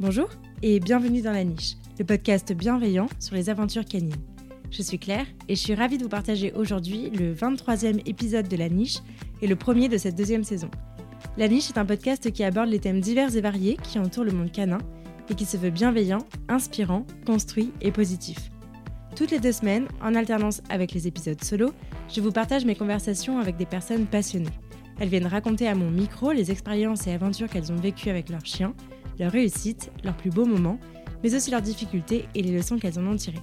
Bonjour et bienvenue dans La Niche, le podcast bienveillant sur les aventures canines. Je suis Claire et je suis ravie de vous partager aujourd'hui le 23e épisode de La Niche et le premier de cette deuxième saison. La Niche est un podcast qui aborde les thèmes divers et variés qui entourent le monde canin et qui se veut bienveillant, inspirant, construit et positif. Toutes les deux semaines, en alternance avec les épisodes solo, je vous partage mes conversations avec des personnes passionnées. Elles viennent raconter à mon micro les expériences et aventures qu'elles ont vécues avec leurs chiens, leurs réussites, leurs plus beaux moments, mais aussi leurs difficultés et les leçons qu'elles en ont tirées.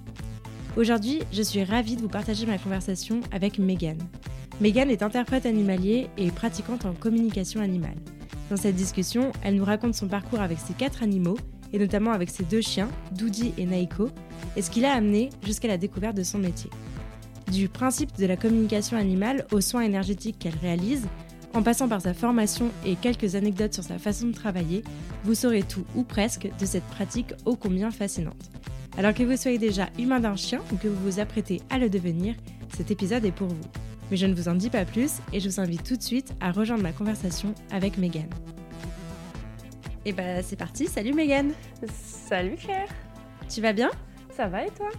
Aujourd'hui, je suis ravie de vous partager ma conversation avec Megan. Megan est interprète animalier et pratiquante en communication animale. Dans cette discussion, elle nous raconte son parcours avec ses quatre animaux, et notamment avec ses deux chiens, Doudi et Naiko, et ce qui l'a amené jusqu'à la découverte de son métier. Du principe de la communication animale aux soins énergétiques qu'elle réalise, en passant par sa formation et quelques anecdotes sur sa façon de travailler, vous saurez tout ou presque de cette pratique ô combien fascinante. Alors que vous soyez déjà humain d'un chien ou que vous vous apprêtez à le devenir, cet épisode est pour vous. Mais je ne vous en dis pas plus et je vous invite tout de suite à rejoindre ma conversation avec Megan. Et bah c'est parti, salut Megan Salut Claire Tu vas bien? Ça va et toi?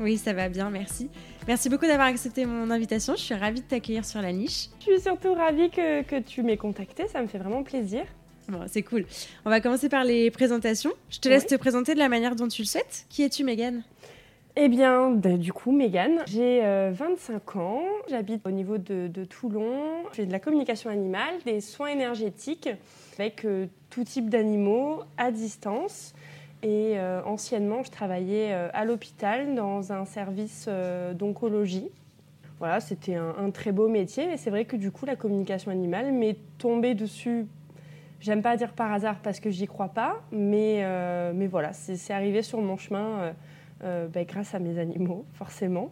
Oui, ça va bien, merci. Merci beaucoup d'avoir accepté mon invitation. Je suis ravie de t'accueillir sur la niche. Je suis surtout ravie que, que tu m'aies contactée. Ça me fait vraiment plaisir. Bon, c'est cool. On va commencer par les présentations. Je te laisse te présenter de la manière dont tu le souhaites. Qui es-tu, Megan? Eh bien, bah, du coup, Mégane, j'ai 25 euh, ans, j'habite au niveau de, Toulon, je fais de la communication animale, des soins énergétiques avec euh, tout type d'animaux à distance. Et euh, anciennement, je travaillais euh, à l'hôpital dans un service euh, d'oncologie. Voilà, c'était un, très beau métier, mais c'est vrai que du coup, la communication animale m'est tombée dessus. J'aime pas dire par hasard parce que j'y crois pas, mais, mais voilà, c'est arrivé sur mon chemin ben, grâce à mes animaux, forcément.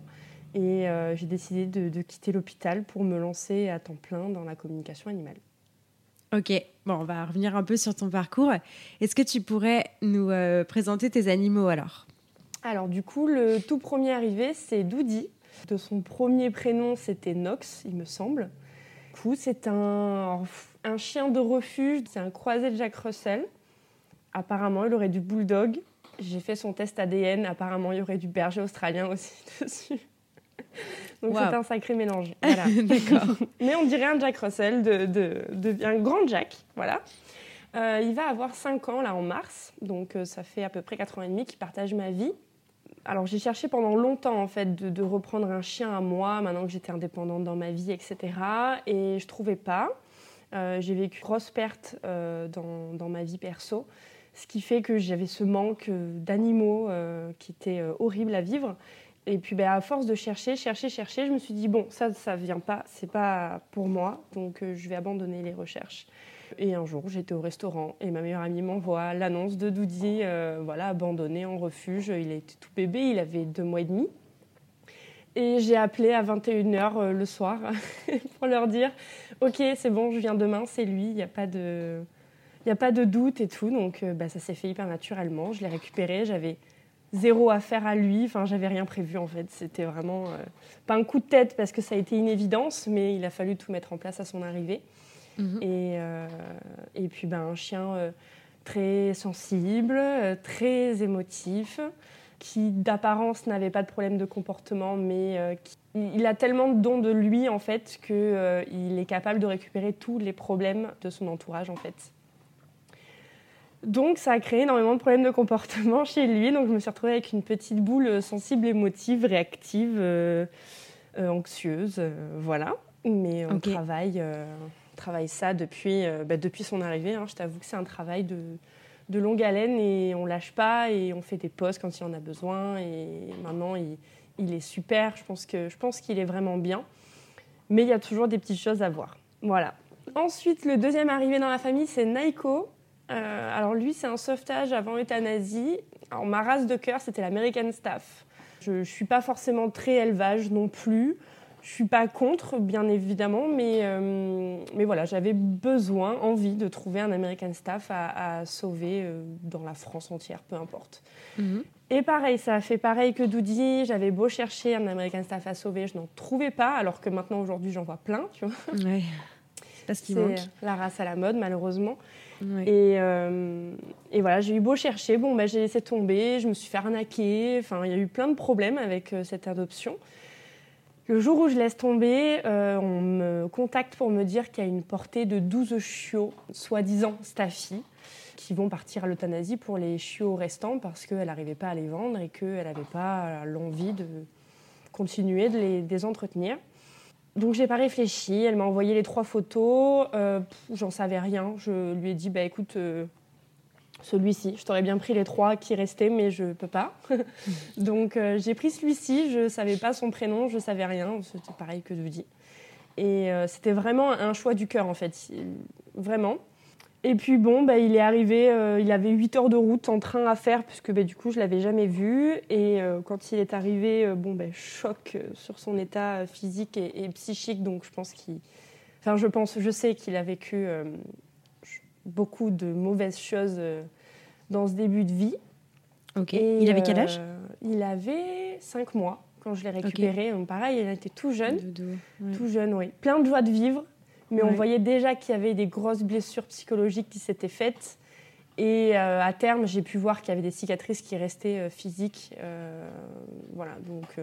Et j'ai décidé de quitter l'hôpital pour me lancer à temps plein dans la communication animale. Ok, on va revenir un peu sur ton parcours. Est-ce que tu pourrais nous euh, présenter tes animaux alors? Alors du coup, le tout premier arrivé, c'est Doudi. De son premier prénom, c'était Nox, il me semble. Du coup, c'est un, un chien de refuge, c'est un croisé de Jack Russell. Apparemment, il aurait du bulldog. J'ai fait son test ADN, apparemment, il y aurait du berger australien aussi dessus. Donc c'est un sacré mélange. D'accord. Mais on dirait un Jack Russell, de, de, un grand Jack. Voilà. Euh, il va avoir 5 ans là en mars, donc euh, ça fait à peu près 4 ans et demi qu'il partage ma vie. Alors j'ai cherché pendant longtemps en fait de, reprendre un chien à moi, maintenant que j'étais indépendante dans ma vie, etc. Et je trouvais pas. Euh, j'ai vécu grosse perte dans, dans, ma vie perso, ce qui fait que j'avais ce manque d'animaux qui était horrible à vivre. Et puis ben, à force de chercher, chercher, chercher, je me suis dit bon, ça, ça vient pas, c'est pas pour moi, donc euh, je vais abandonner les recherches. Et un jour, j'étais au restaurant et ma meilleure amie m'envoie l'annonce de Doudi, euh, voilà, abandonné en refuge. Il était tout bébé, il avait deux mois et demi. Et j'ai appelé à 21h euh, le soir pour leur dire Ok, c'est bon, je viens demain, c'est lui, il n'y a, pas de... a pas de doute et tout. Donc bah, ça s'est fait hyper naturellement. Je l'ai récupéré, j'avais zéro affaire à lui. Enfin, j'avais rien prévu en fait. C'était vraiment euh, pas un coup de tête parce que ça a été une évidence, mais il a fallu tout mettre en place à son arrivée. Mhm. Et, euh, et puis, ben, un chien euh, très sensible, très émotif, qui d'apparence n'avait pas de problème de comportement, mais il a tellement de dons de lui en fait qu'il est capable de récupérer tous les problèmes de son entourage en fait. Donc ça a créé énormément de problèmes de comportement chez lui. Donc je me suis retrouvée avec une petite boule sensible, émotive, réactive, euh, euh, anxieuse, euh, voilà. Mais on travaille, travaille ça depuis, bah, depuis son arrivée. Hein. Je t'avoue que c'est un travail de, de, longue haleine et on lâche pas et on fait des pauses quand il en a besoin. Et maintenant il, il est super. Je pense que je pense qu'il est vraiment bien. Mais il y a toujours des petites choses à voir. Voilà. Ensuite, le deuxième arrivé dans la famille, c'est Naiko. Euh, alors lui, c'est un sauvetage avant euthanasie. Alors, ma race de cœur, c'était l'American Staff. Je ne suis pas forcément très élevage non plus. Je suis pas contre, bien évidemment, mais, euh, mais voilà, j'avais besoin, envie de trouver un American Staff à, sauver euh, dans la France entière, peu importe. Mhm. Et pareil, ça a fait pareil que Doudi. J'avais beau chercher un American Staff à sauver, je n'en trouvais pas, alors que maintenant, aujourd'hui, j'en vois plein, tu vois. Parce qu'il manque. la race à la mode, malheureusement. Et, et, voilà, j'ai eu beau chercher, bon, bah, j'ai laissé tomber, je me suis fait arnaquer. Enfin, il y a eu plein de problèmes avec cette adoption. Le jour où je laisse tomber, euh, on me contacte pour me dire qu'il y a une portée de 12 chiots, soi-disant staffy, qui vont partir à l'euthanasie pour les chiots restants parce qu'elle n'arrivait pas à les vendre et qu'elle n'avait pas l'envie de continuer de les, entretenir. Donc j'ai pas réfléchi, elle m'a envoyé les trois photos, euh, j'en savais rien. Je lui ai dit bah écoute, euh, celui-ci. Je t'aurais bien pris les trois qui restaient, mais je peux pas. Donc euh, j'ai pris celui-ci. Je savais pas son prénom, je savais rien. C'était pareil que dis. Et c'était vraiment un choix du cœur en fait, vraiment. Et puis bon, bah, il est arrivé, euh, il avait 8 heures de route en train à faire, puisque bah, du coup je l'avais jamais vu. Et quand il est arrivé, bon, bah, choc sur son état physique et, et psychique. Donc je pense qu'il. Enfin, je pense, je sais qu'il a vécu beaucoup de mauvaises choses euh, dans ce début de vie. Ok. il avait quel âge euh, Il avait 5 mois quand je l'ai récupéré. pareil, il était tout jeune. Tout jeune, oui. Plein de joie de vivre. Mais on voyait déjà qu'il y avait des grosses blessures psychologiques qui s'étaient faites. Et euh, à terme, j'ai pu voir qu'il y avait des cicatrices qui restaient physiques. voilà, donc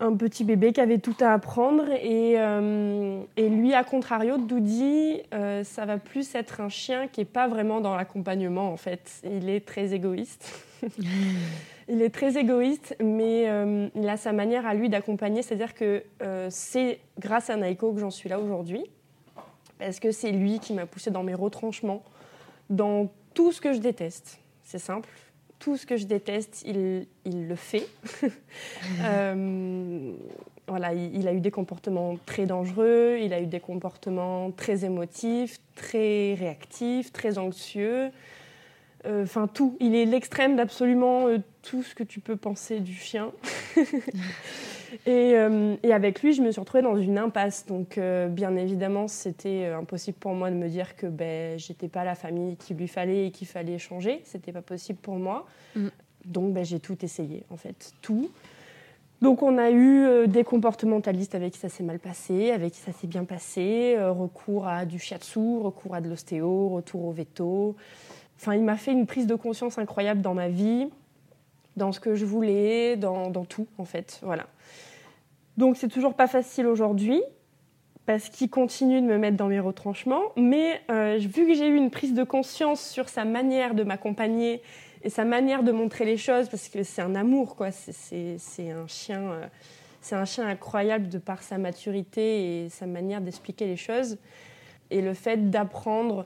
un petit bébé qui avait tout à apprendre. Et, euh, et lui, à contrario, Doudi, euh, ça va plus être un chien qui n'est pas vraiment dans l'accompagnement, en fait. Il est très égoïste. il est très égoïste, mais euh, il a sa manière à lui d'accompagner. C'est-à-dire que c'est grâce à Naiko que j'en suis là aujourd'hui. Parce que c'est lui qui m'a poussé dans mes retranchements, dans tout ce que je déteste. C'est simple tout ce que je déteste, il, le fait. Euh, voilà, il, a eu des comportements très dangereux, il a eu des comportements très émotifs, très réactifs, très anxieux. Euh, enfin, tout. Il est l'extrême d'absolument euh, tout ce que tu peux penser du chien. Euh, et, avec lui, je me suis retrouvée dans une impasse. Donc, euh, bien évidemment, c'était euh, impossible pour moi de me dire que ben, j'étais pas la famille qu'il lui fallait et qu'il fallait changer. C'était pas possible pour moi. Mm. Donc, ben, j'ai tout essayé, en fait, tout. Donc, on a eu des comportementalistes avec qui ça s'est mal passé, avec qui ça s'est bien passé, recours à du shiatsu, recours à de l'ostéo, retour au veto. Enfin, il m'a fait une prise de conscience incroyable dans ma vie, dans ce que je voulais, dans, dans tout, en fait. Voilà. Donc c'est toujours pas facile aujourd'hui parce qu'il continue de me mettre dans mes retranchements. Mais euh, vu que j'ai eu une prise de conscience sur sa manière de m'accompagner et sa manière de montrer les choses, parce que c'est un amour, quoi. C'est un euh, c'est un chien incroyable de par sa maturité et sa manière d'expliquer les choses. Et le fait d'apprendre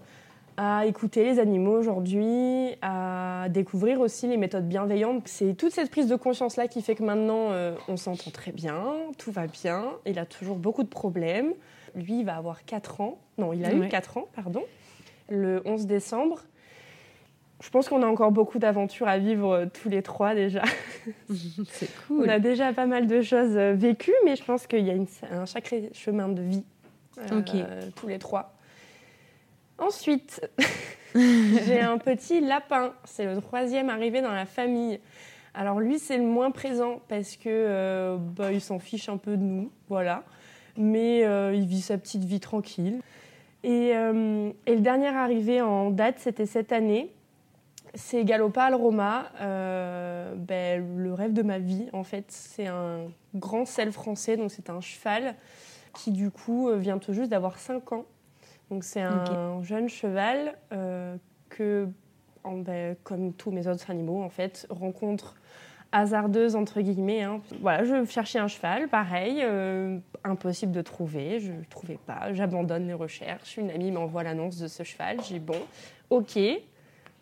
à écouter les animaux aujourd'hui, à découvrir aussi les méthodes bienveillantes. C'est toute cette prise de conscience-là qui fait que maintenant, euh, on s'entend très bien, tout va bien, il a toujours beaucoup de problèmes. Lui, il va avoir 4 ans, non, il a eu 4 ans, pardon, le 11 décembre. Je pense qu'on a encore beaucoup d'aventures à vivre euh, tous les trois déjà. C'est cool. On a déjà pas mal de choses euh, vécues, mais je pense qu'il y a un sacré chemin de vie tous les trois. Ensuite, j'ai un petit lapin. C'est le troisième arrivé dans la famille. Alors lui, c'est le moins présent parce que euh, bah, il s'en fiche un peu de nous, voilà. Mais euh, il vit sa petite vie tranquille. Et, euh, et le dernier arrivé en date, c'était cette année. C'est Galopal Roma, ben, le rêve de ma vie en fait. C'est un grand sel français, donc c'est un cheval qui du coup vient tout juste d'avoir 5 ans. Donc c'est un jeune cheval euh, que, ben, comme tous mes autres animaux en fait, rencontre hasardeuse entre guillemets. Hein. Voilà, je cherchais un cheval, pareil, euh, impossible de trouver, je ne trouvais pas, j'abandonne les recherches. Une amie m'envoie l'annonce de ce cheval, j'ai bon, ok.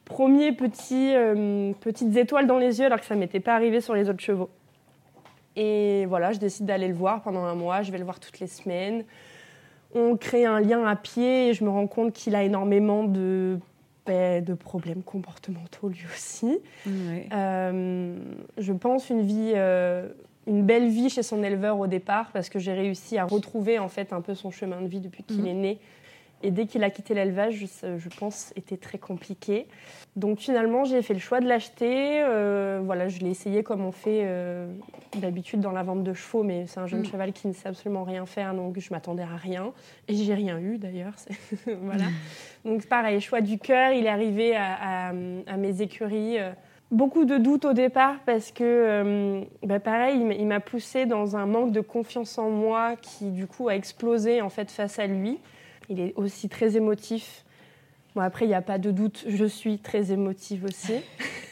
Premier petit, euh, petites étoiles dans les yeux alors que ça m'était pas arrivé sur les autres chevaux. Et voilà, je décide d'aller le voir pendant un mois, je vais le voir toutes les semaines on crée un lien à pied et je me rends compte qu'il a énormément de, ben, de problèmes comportementaux lui aussi. Euh, je pense une vie, euh, une belle vie chez son éleveur au départ parce que j'ai réussi à retrouver en fait un peu son chemin de vie depuis qu'il mm. est né Et dès qu'il a quitté l'élevage, je, pense, était très compliqué. Donc finalement, j'ai fait le choix de l'acheter. Euh, voilà, je l'ai essayé comme on fait euh, d'habitude dans la vente de chevaux, mais c'est un jeune mm. cheval qui ne sait absolument rien faire, donc je m'attendais à rien. Et j'ai rien eu d'ailleurs. voilà. Mm. Donc pareil, choix du cœur. Il est arrivé à, mes écuries. Euh, beaucoup de doutes au départ parce que, bah, pareil, il m'a poussé dans un manque de confiance en moi qui, du coup, a explosé en fait face à lui. Il est aussi très émotif. Bon, après, il n'y a pas de doute, je suis très émotive aussi.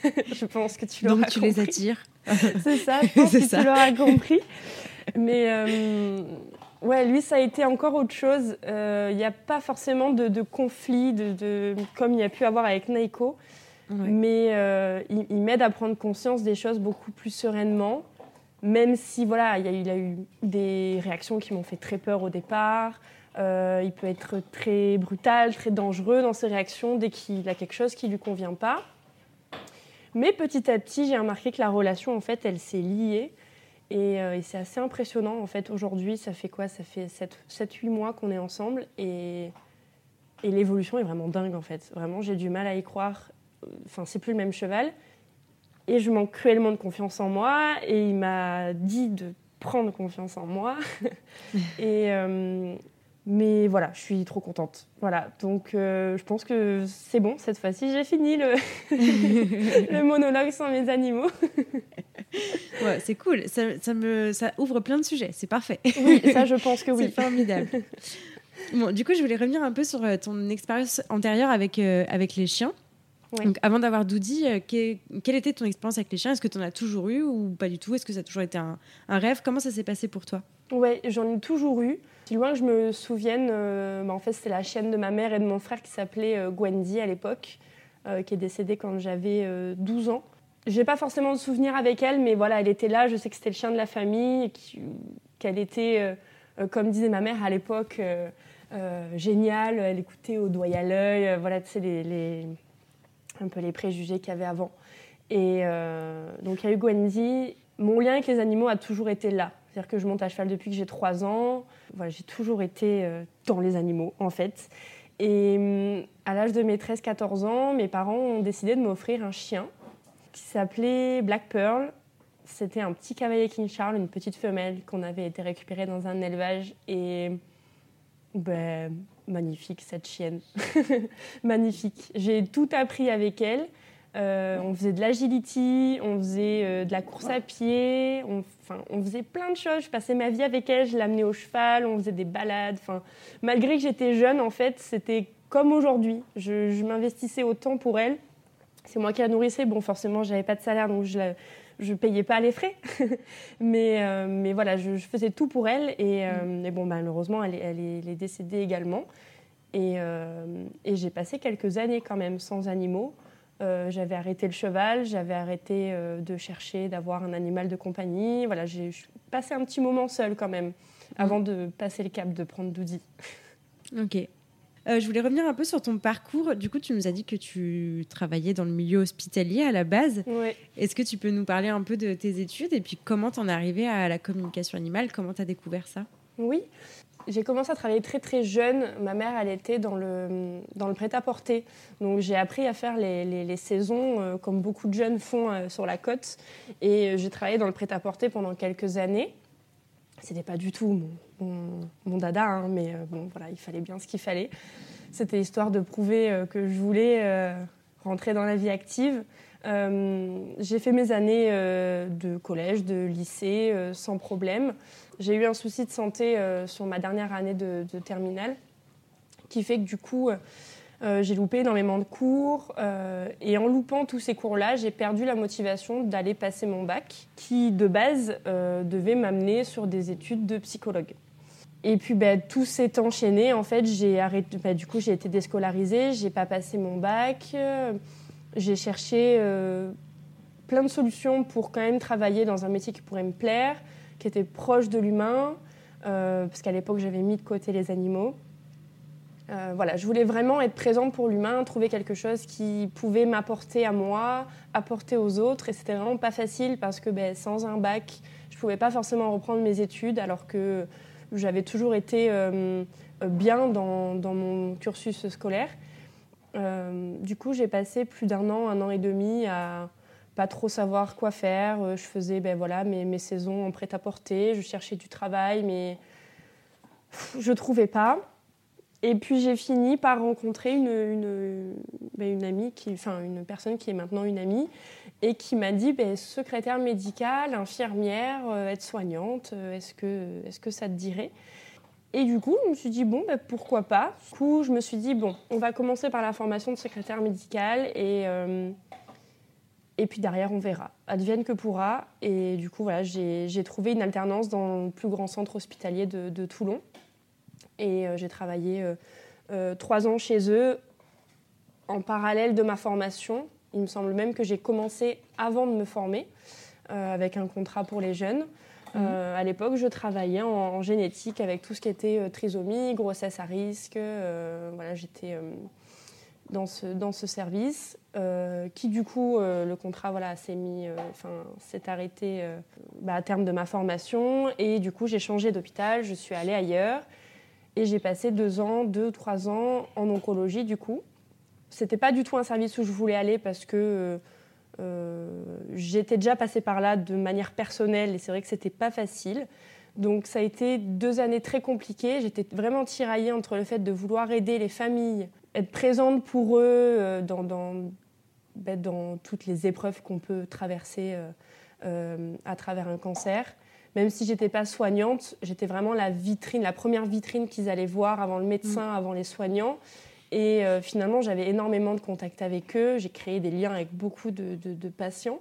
je pense que tu l'auras compris. Donc, tu les attires. C'est ça, je pense que tu l'auras compris. Mais euh, ouais, lui, ça a été encore autre chose. Euh, il n'y a pas forcément de, conflit, de, comme il y a pu avoir avec Naiko. Mais euh, il, m'aide à prendre conscience des choses beaucoup plus sereinement. Même si, voilà, il y a eu des réactions qui m'ont fait très peur au départ. Euh, il peut être très brutal, très dangereux dans ses réactions dès qu'il a quelque chose qui lui convient pas. Mais petit à petit, j'ai remarqué que la relation, en fait, elle s'est liée. Et, euh, c'est assez impressionnant, en fait, aujourd'hui, ça fait quoi? Ça fait 7-8 mois qu'on est ensemble. Et, et l'évolution est vraiment dingue, en fait. Vraiment, j'ai du mal à y croire. Enfin, c'est plus le même cheval. Et je manque cruellement de confiance en moi. Et il m'a dit de prendre confiance en moi. et, euh, mais voilà, je suis trop contente. Voilà, donc euh, je pense que c'est bon, cette fois-ci j'ai fini le, le monologue sans mes animaux. ouais, c'est cool, ça, me, ça ouvre plein de sujets, c'est parfait. Oui, ça je pense que oui. C'est formidable. Bon, du coup, je voulais revenir un peu sur euh, ton expérience antérieure avec, euh, avec les chiens. Donc, avant d'avoir Doudi, quelle était ton expérience avec les chiens? Est-ce que tu en as toujours eu ou pas du tout? Est-ce que ça a toujours été un, un rêve? Comment ça s'est passé pour toi? Oui, j'en ai toujours eu. Si loin que je me souvienne, euh, bah, en fait, c'était la chienne de ma mère et de mon frère qui s'appelait euh, Gwendy à l'époque, euh, qui est décédée quand j'avais 12 ans. J'ai pas forcément de souvenirs avec elle, mais voilà, elle était là. Je sais que c'était le chien de la famille, qu'elle était, comme disait ma mère à l'époque, géniale. Elle écoutait au doigt à l'œil. voilà, tu sais, les, un peu les préjugés qu'il y avait avant. Et donc, il y a eu Gwendy. Mon lien avec les animaux a toujours été là. C'est-à-dire que je monte à cheval depuis que j'ai 3 ans. J'ai toujours été euh, dans les animaux, en fait. Et hum, à l'âge de mes 13-14 ans, mes parents ont décidé de m'offrir un chien qui s'appelait Black Pearl. C'était un petit cavalier King Charles, une petite femelle qu'on avait été récupérée dans un élevage. Et ben, magnifique cette chienne. magnifique. J'ai tout appris avec elle. Euh, on faisait de l'agility, on faisait euh, de la course à pied, on, on faisait plein de choses. Je passais ma vie avec elle, je l'amenais au cheval, on faisait des balades. malgré que j'étais jeune, en fait, c'était comme aujourd'hui. Je, m'investissais autant pour elle. C'est moi qui la nourrissais. Bon, forcément, j'avais pas de salaire, donc je ne payais pas les frais. mais, euh, mais voilà, je, faisais tout pour elle. Et, bon, malheureusement, elle, est, décédée également. Et j'ai passé quelques années quand même sans animaux. Euh, j'avais arrêté le cheval, j'avais arrêté euh, de chercher d'avoir un animal de compagnie. Voilà, j'ai passé un petit moment seul quand même avant de passer le cap de prendre Doudi. Ok. Euh, je voulais revenir un peu sur ton parcours. Du coup, tu nous as dit que tu travaillais dans le milieu hospitalier à la base. Oui. Est-ce que tu peux nous parler un peu de tes études et puis comment tu en es arrivé à la communication animale? Comment tu as découvert ça? Oui. J'ai commencé à travailler très très jeune. Ma mère, elle était dans le, dans le prêt-à-porter. Donc j'ai appris à faire les, les, saisons euh, comme beaucoup de jeunes font euh, sur la côte. Et euh, j'ai travaillé dans le prêt-à-porter pendant quelques années. C'était pas du tout mon, mon, dada, hein, mais bon, voilà, il fallait bien ce qu'il fallait. C'était histoire de prouver que je voulais rentrer dans la vie active. J'ai fait mes années de collège, de lycée sans problème. J'ai eu un souci de santé euh, sur ma dernière année de, terminale, qui fait que du coup, euh, j'ai loupé énormément de cours. Euh, et en loupant tous ces cours-là, j'ai perdu la motivation d'aller passer mon bac, qui de base devait m'amener sur des études de psychologue. Et puis ben, tout s'est enchaîné. En fait, j'ai. Ben, du coup, j'ai été déscolarisée. J'ai pas passé mon bac. J'ai cherché plein de solutions pour quand même travailler dans un métier qui pourrait me plaire qui était proche de l'humain, euh, parce qu'à l'époque j'avais mis de côté les animaux. Euh, voilà, je voulais vraiment être présente pour l'humain, trouver quelque chose qui pouvait m'apporter à moi, apporter aux autres, et c'était vraiment pas facile parce que ben, sans un bac, je pouvais pas forcément reprendre mes études, alors que j'avais toujours été bien dans, mon cursus scolaire. Du coup, j'ai passé plus d'un an, un an et demi à pas trop savoir quoi faire. Je faisais ben, voilà, mes, mes saisons en prêt-à-porter, je cherchais du travail, mais je trouvais pas. Et puis j'ai fini par rencontrer une, une, ben, une, amie, qui, une personne qui est maintenant une amie, et qui m'a dit ben, secrétaire médicale, infirmière, euh, aide-soignante, euh, est-ce que, est que ça te dirait? Et du coup, je me suis dit bon, ben, pourquoi pas Du coup, je me suis dit bon, on va commencer par la formation de secrétaire médicale et, euh, et puis derrière, on verra. Advienne que pourra. Et du coup, voilà, j'ai trouvé une alternance dans le plus grand centre hospitalier de, Toulon. Et j'ai travaillé trois ans chez eux en parallèle de ma formation il me semble même que j'ai commencé avant de me former euh, avec un contrat pour les jeunes. Euh, à l'époque, je travaillais en, génétique avec tout ce qui était euh, trisomie, grossesse à risque. voilà, j'étais dans ce, dans ce service qui, du coup, le contrat voilà, s'est mis, enfin, s'est arrêté bah, à terme de ma formation. Et du coup, j'ai changé d'hôpital, je suis allée ailleurs. Et j'ai passé deux ans, deux, trois ans en oncologie, du coup. C'était pas du tout un service où je voulais aller parce que euh, j'étais déjà passée par là de manière personnelle et c'est vrai que c'était pas facile. Donc ça a été deux années très compliquées. J'étais vraiment tiraillée entre le fait de vouloir aider les familles, être présente pour eux euh, dans, dans, ben, dans, toutes les épreuves qu'on peut traverser euh, à travers un cancer. Même si j'étais pas soignante, j'étais vraiment la vitrine, la première vitrine qu'ils allaient voir avant le médecin, mm. avant les soignants. Et euh, finalement, j'avais énormément de contacts avec eux. J'ai créé des liens avec beaucoup de, patients.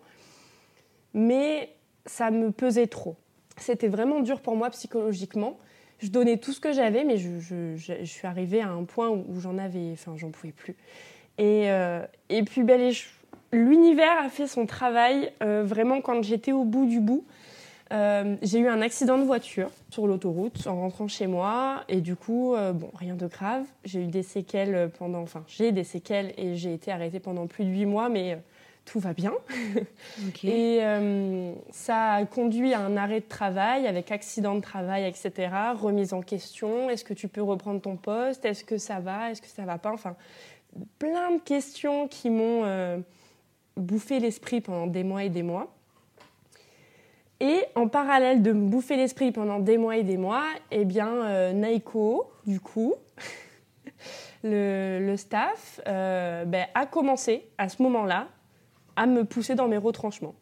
Mais ça me pesait trop. C'était vraiment dur pour moi psychologiquement. Je donnais tout ce que j'avais, mais je, suis arrivée à un point où, j'en avais, enfin, j'en pouvais plus. Et, euh, et puis, ben, l'univers a fait son travail euh, vraiment quand j'étais au bout du bout. Euh, j'ai eu un accident de voiture sur l'autoroute en rentrant chez moi et du coup, euh, bon, rien de grave. J'ai eu des séquelles pendant, enfin, j'ai des séquelles et j'ai été arrêtée pendant plus de huit mois, mais euh, tout va bien. et ça a conduit à un arrêt de travail avec accident de travail, etc. Remise en question. Est-ce que tu peux reprendre ton poste? Est-ce que ça va? Est-ce que ça va pas? Enfin, plein de questions qui m'ont bouffé l'esprit pendant des mois et des mois. Et en parallèle de me bouffer l'esprit pendant des mois et des mois, eh bien, euh, Naiko, du coup, le, staff, euh, ben, a commencé à ce moment-là à me pousser dans mes retranchements.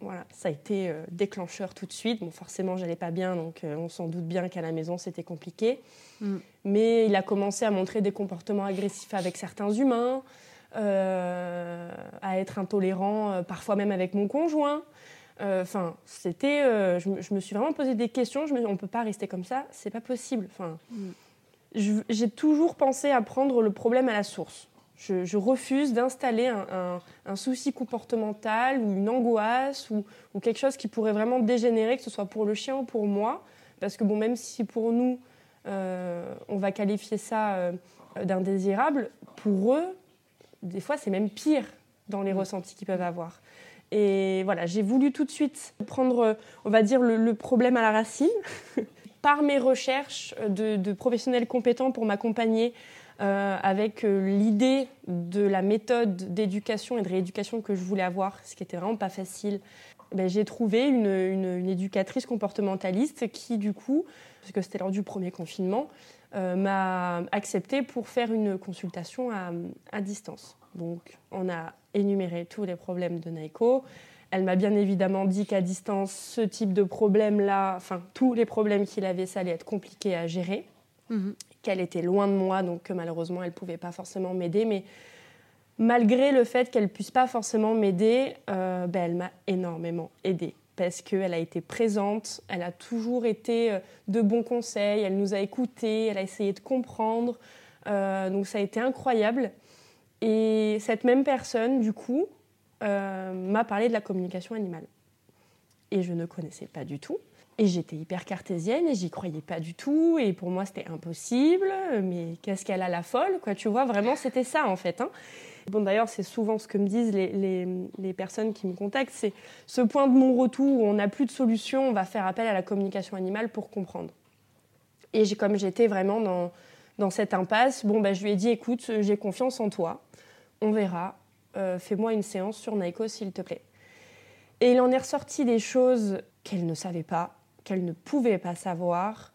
Voilà, ça a été euh, déclencheur tout de suite. Bon, forcément, j'allais pas bien, donc on s'en doute bien qu'à la maison, c'était compliqué. Mm. Mais il a commencé à montrer des comportements agressifs avec certains humains, à être intolérant, parfois même avec mon conjoint. Euh, enfin, c'était, euh, je, me suis vraiment posé des questions. Je me, on peut pas rester comme ça, c'est pas possible. Enfin, mm. j'ai toujours pensé à prendre le problème à la source. Je, refuse d'installer un, souci comportemental ou une angoisse ou, quelque chose qui pourrait vraiment dégénérer, que ce soit pour le chien ou pour moi. Parce que bon, même si pour nous, euh, on va qualifier ça d'indésirable, pour eux, des fois, c'est même pire dans les mm. ressentis qu'ils peuvent avoir. Et voilà, j'ai voulu tout de suite prendre, on va dire, le, problème à la racine. Par mes recherches de, professionnels compétents pour m'accompagner euh, avec euh, l'idée de la méthode d'éducation et de rééducation que je voulais avoir, ce qui était vraiment pas facile, ben, j'ai trouvé une, éducatrice comportementaliste qui, du coup, parce que c'était lors du premier confinement, euh, m'a accepté pour faire une consultation à distance. Donc, on a énuméré tous les problèmes de Naiko. Elle m'a bien évidemment dit qu'à distance, ce type de problème-là, enfin, tous les problèmes qu'il avait, ça allait être compliqué à gérer. Mhm. Qu'elle était loin de moi, donc que malheureusement, elle ne pouvait pas forcément m'aider. Mais malgré le fait qu'elle ne puisse pas forcément m'aider, euh, ben, elle m'a énormément aidée parce qu'elle a été présente, elle a toujours été euh, de bons conseils, elle nous a écoutés, elle a essayé de comprendre. Euh, donc ça a été incroyable. Et cette même personne, du coup, euh, m'a parlé de la communication animale. Et je ne connaissais pas du tout. Et j'étais hyper cartésienne et j'y croyais pas du tout. Et pour moi, c'était impossible. Mais qu'est-ce qu'elle a la folle, quoi Tu vois, vraiment, c'était ça, en fait. Hein. Bon, d'ailleurs, c'est souvent ce que me disent les, personnes qui me contactent, c'est ce point de non-retour où on n'a plus de solution, on va faire appel à la communication animale pour comprendre. Et comme j'étais vraiment dans, dans cette impasse, bon, bah, je lui ai dit écoute, j'ai confiance en toi, on verra, euh, fais-moi une séance sur Naiko s'il te plaît. Et il en est ressorti des choses qu'elle ne savait pas, qu'elle ne pouvait pas savoir.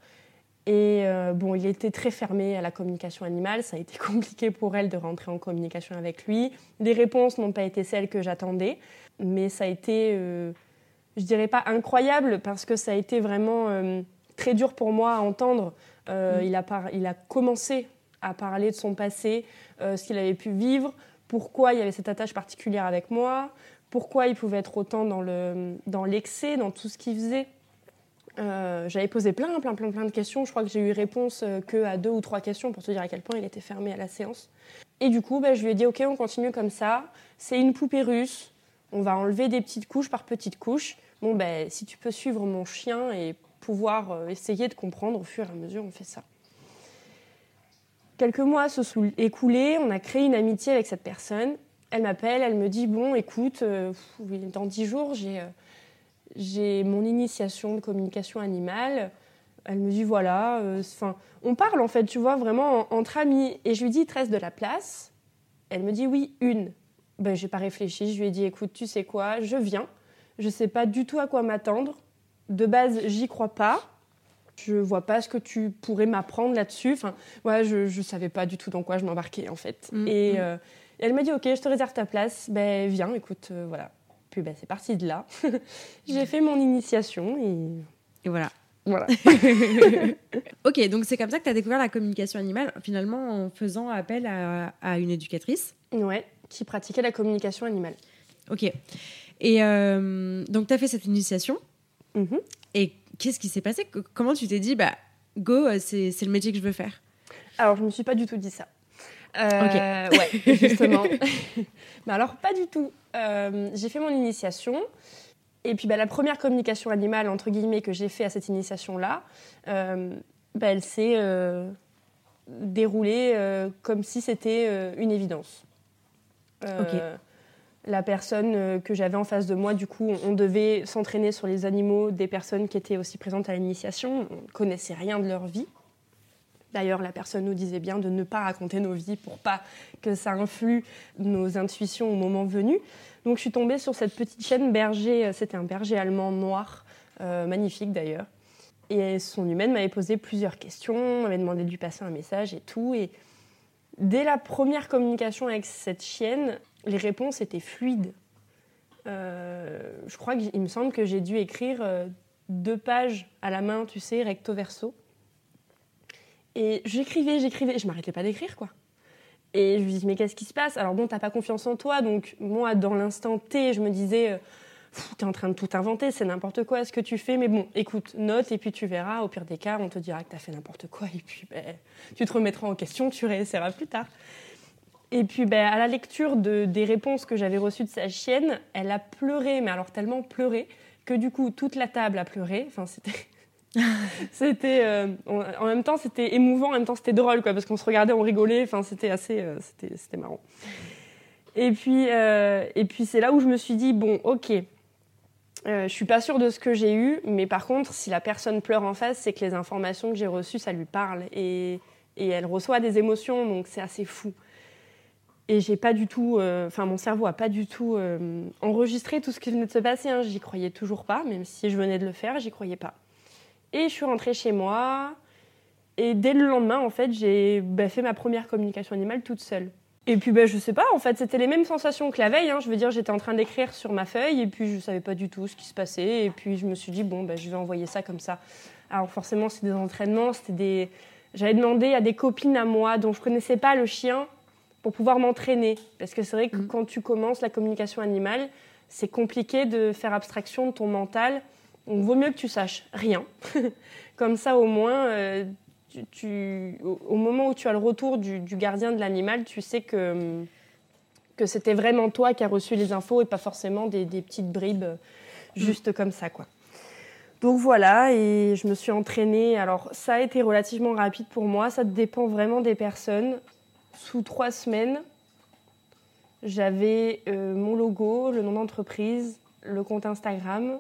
Et euh, bon, il était très fermé à la communication animale. Ça a été compliqué pour elle de rentrer en communication avec lui. Les réponses n'ont pas été celles que j'attendais, mais ça a été, euh, je dirais pas incroyable, parce que ça a été vraiment très dur pour moi à entendre. Mm. il, a il a commencé à parler de son passé, ce qu'il avait pu vivre, pourquoi il y avait cette attache particulière avec moi, pourquoi il pouvait être autant dans l'excès, dans, dans tout ce qu'il faisait. Euh, j'avais posé plein, plein, plein, plein de questions. Je crois que j'ai eu réponse euh, que à deux ou trois questions pour te dire à quel point il était fermé à la séance. Et du coup, bah, je lui ai dit Ok, on continue comme ça. C'est une poupée russe. On va enlever des petites couches par petites couches. Bon, ben, si tu peux suivre mon chien et pouvoir euh, essayer de comprendre au fur et à mesure, on fait ça. Quelques mois se sont écoulés. On a créé une amitié avec cette personne. Elle m'appelle, elle me dit Bon, écoute, dans dix jours, j'ai j'ai mon initiation de communication animale. Elle me dit voilà, euh, on parle en fait, tu vois, vraiment entre amis. Et je lui dis, il te reste de la place? Elle me dit oui, une. Ben, j'ai pas réfléchi, je lui ai dit écoute, tu sais quoi, je viens. Je sais pas du tout à quoi m'attendre. De base, j'y crois pas. Je vois pas ce que tu pourrais m'apprendre là-dessus. Enfin, ouais, je, je savais pas du tout dans quoi je m'embarquais en fait. Mm, et, mm. Euh, elle m'a dit ok, je te réserve ta place. Ben viens, écoute, euh, voilà. Puis ben, c'est parti de là. j'ai fait mon initiation et, et voilà. Voilà. ok, donc c'est comme ça que tu as découvert la communication animale, finalement en faisant appel à, à une éducatrice. Ouais, qui pratiquait la communication animale. Ok. Et euh, donc tu as fait cette initiation. Mm-hmm. Qu'est-ce qui s'est passé? Comment tu t'es dit, bah, go, euh, c'est le métier que je veux faire? Alors, je ne me suis pas du tout dit ça. Euh, Ouais, justement. Mais alors, pas du tout. Euh, j'ai fait mon initiation. Et puis, bah, la première communication animale, entre guillemets, que j'ai fait à cette initiation-là, euh, bah, elle s'est déroulée comme si c'était une évidence. La personne que j'avais en face de moi, du coup, on devait s'entraîner sur les animaux des personnes qui étaient aussi présentes à l'initiation. On ne connaissait rien de leur vie. D'ailleurs, la personne nous disait bien de ne pas raconter nos vies pour pas que ça influe nos intuitions au moment venu. Donc je suis tombée sur cette petite chaîne berger, euh, c'était un berger allemand noir, euh, magnifique d'ailleurs. Et son humaine m'avait posé plusieurs questions, m'avait demandé de lui passer un message et tout. Et dès la première communication avec cette chienne, les réponses étaient fluides. Euh, je crois qu'il me semble que j'ai dû écrire deux pages à la main, tu sais, recto verso. Et j'écrivais, j'écrivais, je m'arrêtais pas d'écrire, quoi. Et je lui dis, mais qu'est-ce qui se passe? Alors bon, t'as pas confiance en toi, donc moi, dans l'instant T, je me disais, euh, t'es en train de tout inventer, c'est n'importe quoi ce que tu fais, mais bon, écoute, note, et puis tu verras, au pire des cas, on te dira que t'as fait n'importe quoi, et puis ben, tu te remettras en question, tu réessayeras plus tard. Et puis, ben, à la lecture de, des réponses que j'avais reçues de sa chienne, elle a pleuré, mais alors tellement pleuré, que du coup, toute la table a pleuré. Enfin, c'était c'était euh, en même temps c'était émouvant en même temps c'était drôle quoi parce qu'on se regardait on rigolait. Enfin c'était assez euh, c'était marrant. Et puis euh, et puis c'est là où je me suis dit bon ok je suis pas sûre de ce que j'ai eu mais par contre si la personne pleure en face c'est que les informations que j'ai reçues ça lui parle. Et, et elle reçoit des émotions donc c'est assez fou et j'ai pas du tout enfin mon cerveau a pas du tout enregistré tout ce qui venait de se passer hein. j'y croyais toujours pas même si je venais de le faire j'y croyais pas et je suis rentrée chez moi. Et dès le lendemain, en fait, j'ai bah, fait ma première communication animale toute seule. Et puis, bah, je sais pas, en fait, c'était les mêmes sensations que la veille. Hein. Je veux dire, j'étais en train d'écrire sur ma feuille et puis je savais pas du tout ce qui se passait. Et puis, je me suis dit, bon, bah, je vais envoyer ça comme ça. Alors, forcément, c'était des entraînements, c'était des. J'avais demandé à des copines à moi dont je connaissais pas le chien pour pouvoir m'entraîner. Parce que c'est vrai que mmh. quand tu commences la communication animale, c'est compliqué de faire abstraction de ton mental donc, vaut mieux que tu saches rien. Comme ça, au moins, euh, tu, au moment où tu as le retour du, gardien de l'animal, tu sais que, que c'était vraiment toi qui as reçu les infos et pas forcément des, petites bribes euh, juste comme ça, quoi. Donc voilà, et je me suis entraînée. Alors ça a été relativement rapide pour moi, ça dépend vraiment des personnes. Sous trois semaines, j'avais euh, mon logo, le nom d'entreprise, le compte Instagram,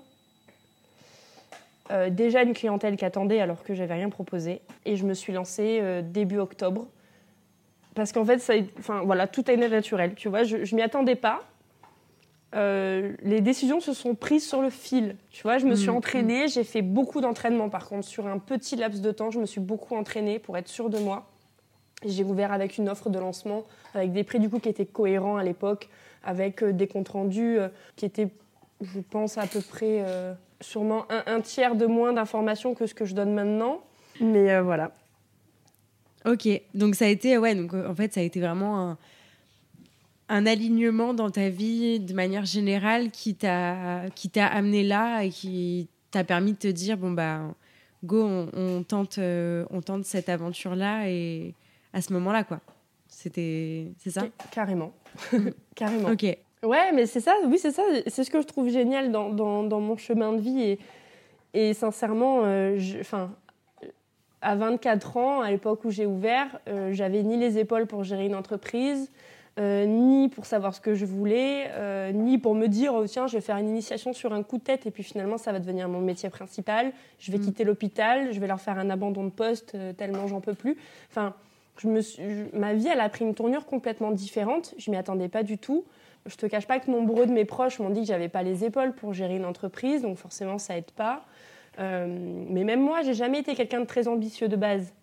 Euh, déjà une clientèle qui attendait alors que j'avais rien proposé. Et je me suis lancée euh, début octobre. Parce qu'en fait, ça, enfin, voilà, tout a été naturel. Tu vois, je, ne m'y attendais pas. Euh, les décisions se sont prises sur le fil. Tu vois, je me suis mmh. entraînée, j'ai fait beaucoup d'entraînement par contre. Sur un petit laps de temps, je me suis beaucoup entraînée pour être sûre de moi. J'ai ouvert avec une offre de lancement, avec des prix du coup qui étaient cohérents à l'époque, avec des comptes rendus qui étaient, je pense, à peu près sûrement un, tiers de moins d'informations que ce que je donne maintenant. Mais euh, voilà. Ok, donc ça a été, ouais, donc en fait, ça a été vraiment un, alignement dans ta vie de manière générale qui t'a amené là et qui t'a permis de te dire bon bah go on, tente euh, on tente cette aventure là et à ce moment là quoi c'était c'est ça? Carrément carrément ok Ouais, mais c'est ça, oui, c'est ça. C'est ce que je trouve génial dans, dans, mon chemin de vie. Et, et sincèrement, euh, enfin, à 24 ans, à l'époque où j'ai ouvert, euh, j'avais ni les épaules pour gérer une entreprise, euh, ni pour savoir ce que je voulais, ni pour me dire oh, tiens, je vais faire une initiation sur un coup de tête et puis finalement ça va devenir mon métier principal. Je vais mm. quitter l'hôpital, je vais leur faire un abandon de poste tellement j'en peux plus. Enfin, ma vie elle a pris une tournure complètement différente. Je m'y attendais pas du tout. Je te cache pas que nombreux de mes proches m'ont dit que j'avais pas les épaules pour gérer une entreprise, donc forcément ça aide pas. Euh, mais même moi, j'ai jamais été quelqu'un de très ambitieux de base.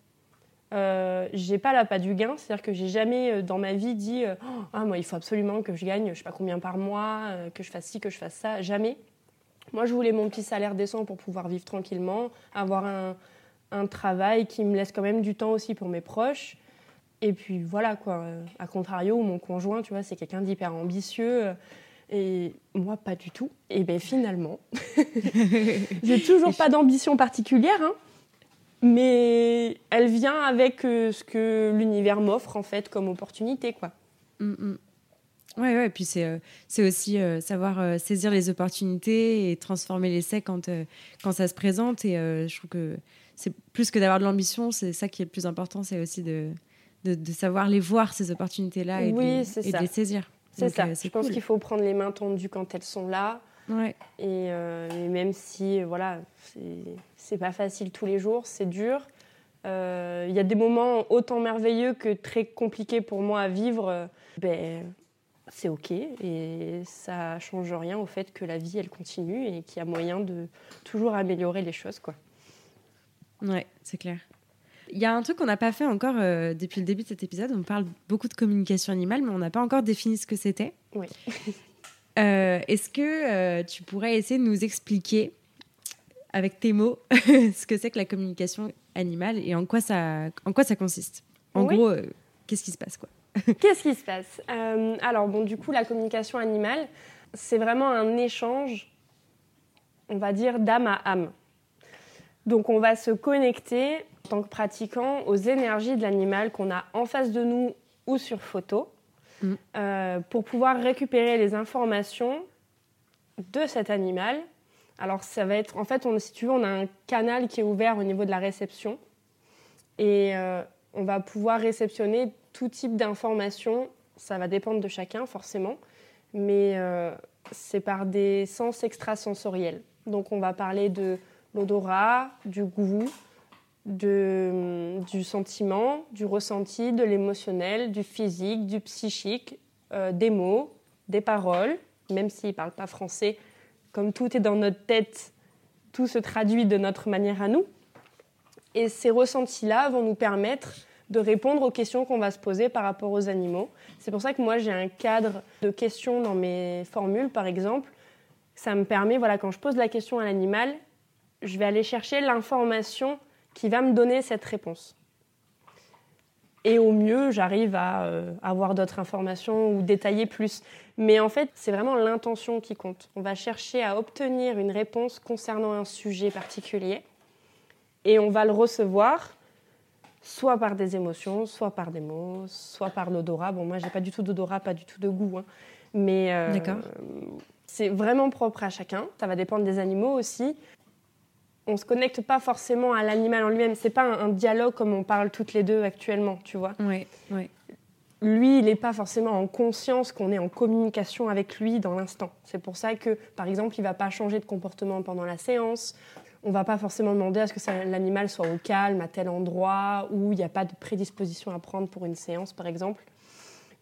Euh, j'ai pas la pas du gain, c'est-à-dire que j'ai jamais euh, dans ma vie dit euh, ah moi il faut absolument que je gagne je sais pas combien par mois, que je fasse ci, que je fasse ça, jamais. Moi je voulais mon petit salaire décent pour pouvoir vivre tranquillement, avoir un travail qui me laisse quand même du temps aussi pour mes proches. Et puis voilà, quoi. À contrario, mon conjoint, tu vois, c'est quelqu'un d'hyper ambitieux. Et moi, pas du tout. Et bien finalement, j'ai toujours pas d'ambition particulière, hein, mais elle vient avec euh, ce que l'univers m'offre, en fait, comme opportunité, quoi. Mm, mm. Ouais, ouais, et puis c'est euh, c'est aussi euh, savoir saisir les opportunités et transformer l'essai quand, quand ça se présente. Et je trouve que c'est plus que d'avoir de l'ambition, c'est ça qui est le plus important, c'est aussi de, de, savoir les voir, ces opportunités-là, et, de, les saisir. C'est ça. Euh, je pense qu'il faut prendre les mains tendues quand elles sont là. Ouais. Et, euh, même si, voilà, c'est pas facile tous les jours, c'est dur. Euh, il y a des moments autant merveilleux que très compliqués pour moi à vivre. Ben, c'est ok et ça change rien au fait que la vie elle continue et qu'il y a moyen de toujours améliorer les choses quoi. Ouais, c'est clair. Il y a un truc qu'on n'a pas fait encore euh, depuis le début de cet épisode. On parle beaucoup de communication animale, mais on n'a pas encore défini ce que c'était. Oui. Euh, est-ce que euh, tu pourrais essayer de nous expliquer, avec tes mots, ce que c'est que la communication animale et en quoi ça, en quoi ça consiste? En gros, qu'est-ce qui se passe quoi? Qu'est-ce qui se passe? Alors, bon, du coup, la communication animale, c'est vraiment un échange, on va dire, d'âme à âme. Donc, on va se connecter en tant que pratiquant aux énergies de l'animal qu'on a en face de nous ou sur photo mm. euh, pour pouvoir récupérer les informations de cet animal. Alors ça va être, en fait, on, si tu veux, on a un canal qui est ouvert au niveau de la réception et euh, on va pouvoir réceptionner tout type d'informations. Ça va dépendre de chacun forcément, mais euh, c'est par des sens extrasensoriels. Donc on va parler de l'odorat, du goût, de, du sentiment, du ressenti, de l'émotionnel, du physique, du psychique, euh, des mots, des paroles, même s'ils ne parlent pas français, comme tout est dans notre tête, tout se traduit de notre manière à nous. Et ces ressentis-là vont nous permettre de répondre aux questions qu'on va se poser par rapport aux animaux. C'est pour ça que moi j'ai un cadre de questions dans mes formules, par exemple. Ça me permet, voilà, quand je pose la question à l'animal, je vais aller chercher l'information qui va me donner cette réponse. Et au mieux, j'arrive à euh, avoir d'autres informations ou détailler plus. Mais en fait, c'est vraiment l'intention qui compte. On va chercher à obtenir une réponse concernant un sujet particulier et on va le recevoir soit par des émotions, soit par des mots, soit par l'odorat. Bon, moi, j'ai pas du tout d'odorat, pas du tout de goût, hein. mais euh, c'est vraiment propre à chacun. Ça va dépendre des animaux aussi on se connecte pas forcément à l'animal en lui-même. C'est pas un, dialogue comme on parle toutes les deux actuellement, tu vois. Oui, oui. Lui, il n'est pas forcément en conscience qu'on est en communication avec lui dans l'instant. C'est pour ça que, par exemple, il va pas changer de comportement pendant la séance. on va pas forcément demander à ce que l'animal soit au calme, à tel endroit, où il n'y a pas de prédisposition à prendre pour une séance, par exemple.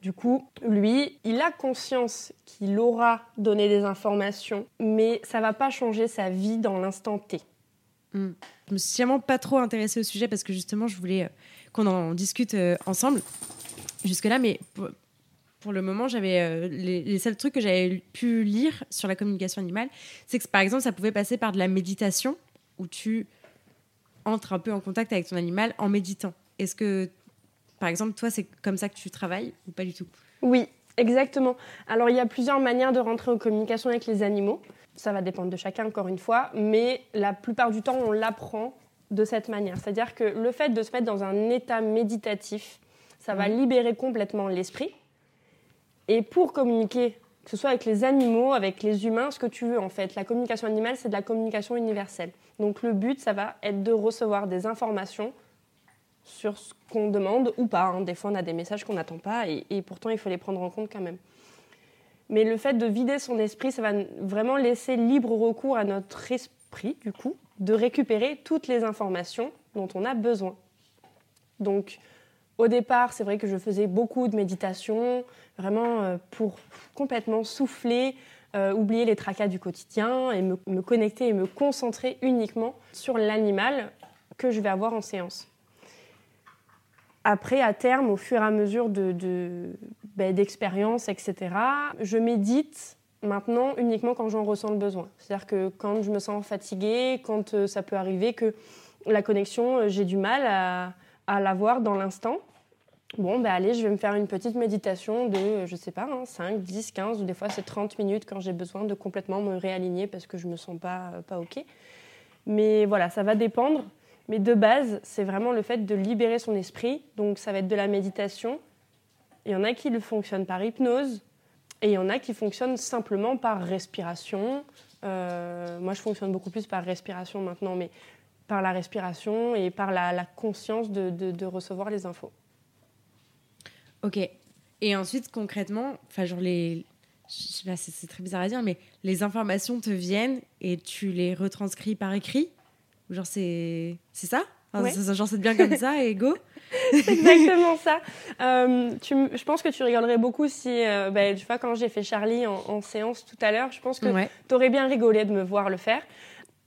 Du coup, lui, il a conscience qu'il aura donné des informations, mais ça va pas changer sa vie dans l'instant T. Hmm. Je me suis vraiment pas trop intéressée au sujet parce que justement, je voulais euh, qu'on en discute euh, ensemble jusque-là, mais pour, le moment, j'avais euh, les, seuls trucs que j'avais pu lire sur la communication animale, c'est que par exemple, ça pouvait passer par de la méditation où tu entres un peu en contact avec ton animal en méditant. Est-ce que par exemple, toi, c'est comme ça que tu travailles ou pas du tout? Oui, exactement. Alors, il y a plusieurs manières de rentrer en communication avec les animaux. Ça va dépendre de chacun, encore une fois, mais la plupart du temps, on l'apprend de cette manière. C'est-à-dire que le fait de se mettre dans un état méditatif, ça va mhm. libérer complètement l'esprit. Et pour communiquer, que ce soit avec les animaux, avec les humains, ce que tu veux en fait, la communication animale, c'est de la communication universelle. Donc le but, ça va être de recevoir des informations sur ce qu'on demande ou pas. Hein. Des fois, on a des messages qu'on n'attend pas et, pourtant, il faut les prendre en compte quand même. Mais le fait de vider son esprit, ça va vraiment laisser libre recours à notre esprit, du coup, de récupérer toutes les informations dont on a besoin. Donc, au départ, c'est vrai que je faisais beaucoup de méditation, vraiment euh, pour complètement souffler, euh, oublier les tracas du quotidien et me connecter et me concentrer uniquement sur l'animal que je vais avoir en séance. Après, à terme, au fur et à mesure de, ben, d'expérience, etc., je médite maintenant uniquement quand j'en ressens le besoin. C'est-à-dire que quand je me sens fatiguée, quand euh, ça peut arriver que la connexion, euh, j'ai du mal à, l'avoir dans l'instant, bon, ben allez, je vais me faire une petite méditation de, euh, je sais pas, 5, 10, 15, ou des fois c'est 30 minutes quand j'ai besoin de complètement me réaligner parce que je me sens pas, pas OK. Mais voilà, ça va dépendre. Mais de base, c'est vraiment le fait de libérer son esprit. Donc ça va être de la méditation. Il y en a qui le fonctionnent par hypnose et il y en a qui fonctionnent simplement par respiration. Euh, moi, je fonctionne beaucoup plus par respiration maintenant, mais par la respiration et par la, conscience de, recevoir les infos. Ok. Et ensuite, concrètement, enfin, genre les, c'est très bizarre à dire, mais les informations te viennent et tu les retranscris par écrit? Genre, c'est ça, Genre, c'est bien comme ça et go C'est exactement ça. Euh, tu, je pense que tu rigolerais beaucoup si, euh, bah, tu vois, quand j'ai fait Charlie en, séance tout à l'heure, je pense que tu aurais bien rigolé de me voir le faire.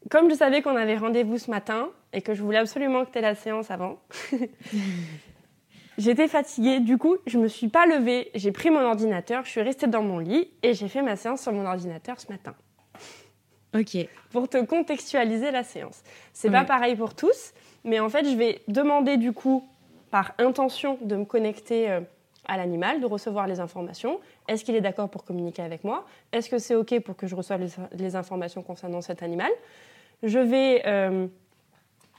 Comme je savais qu'on avait rendez-vous ce matin et que je voulais absolument que tu aies la séance avant, j'étais fatiguée. Du coup, je me suis pas levée. J'ai pris mon ordinateur, je suis restée dans mon lit et j'ai fait ma séance sur mon ordinateur ce matin. Ok. Pour te contextualiser la séance. C'est pas pareil pour tous, mais en fait, je vais demander du coup, par intention, de me connecter euh, à l'animal, de recevoir les informations. Est-ce qu'il est d'accord pour communiquer avec moi? Est-ce que c'est OK pour que je reçoive les, informations concernant cet animal? Je vais euh,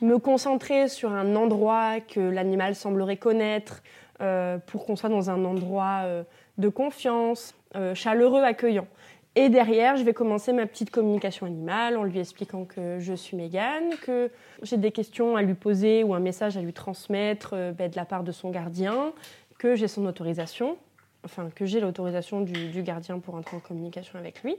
me concentrer sur un endroit que l'animal semblerait connaître euh, pour qu'on soit dans un endroit de confiance, chaleureux, accueillant. Et derrière, je vais commencer ma petite communication animale en lui expliquant que je suis Mégane, que j'ai des questions à lui poser ou un message à lui transmettre euh, ben, de la part de son gardien, que j'ai son autorisation, enfin que j'ai l'autorisation du, gardien pour entrer en communication avec lui.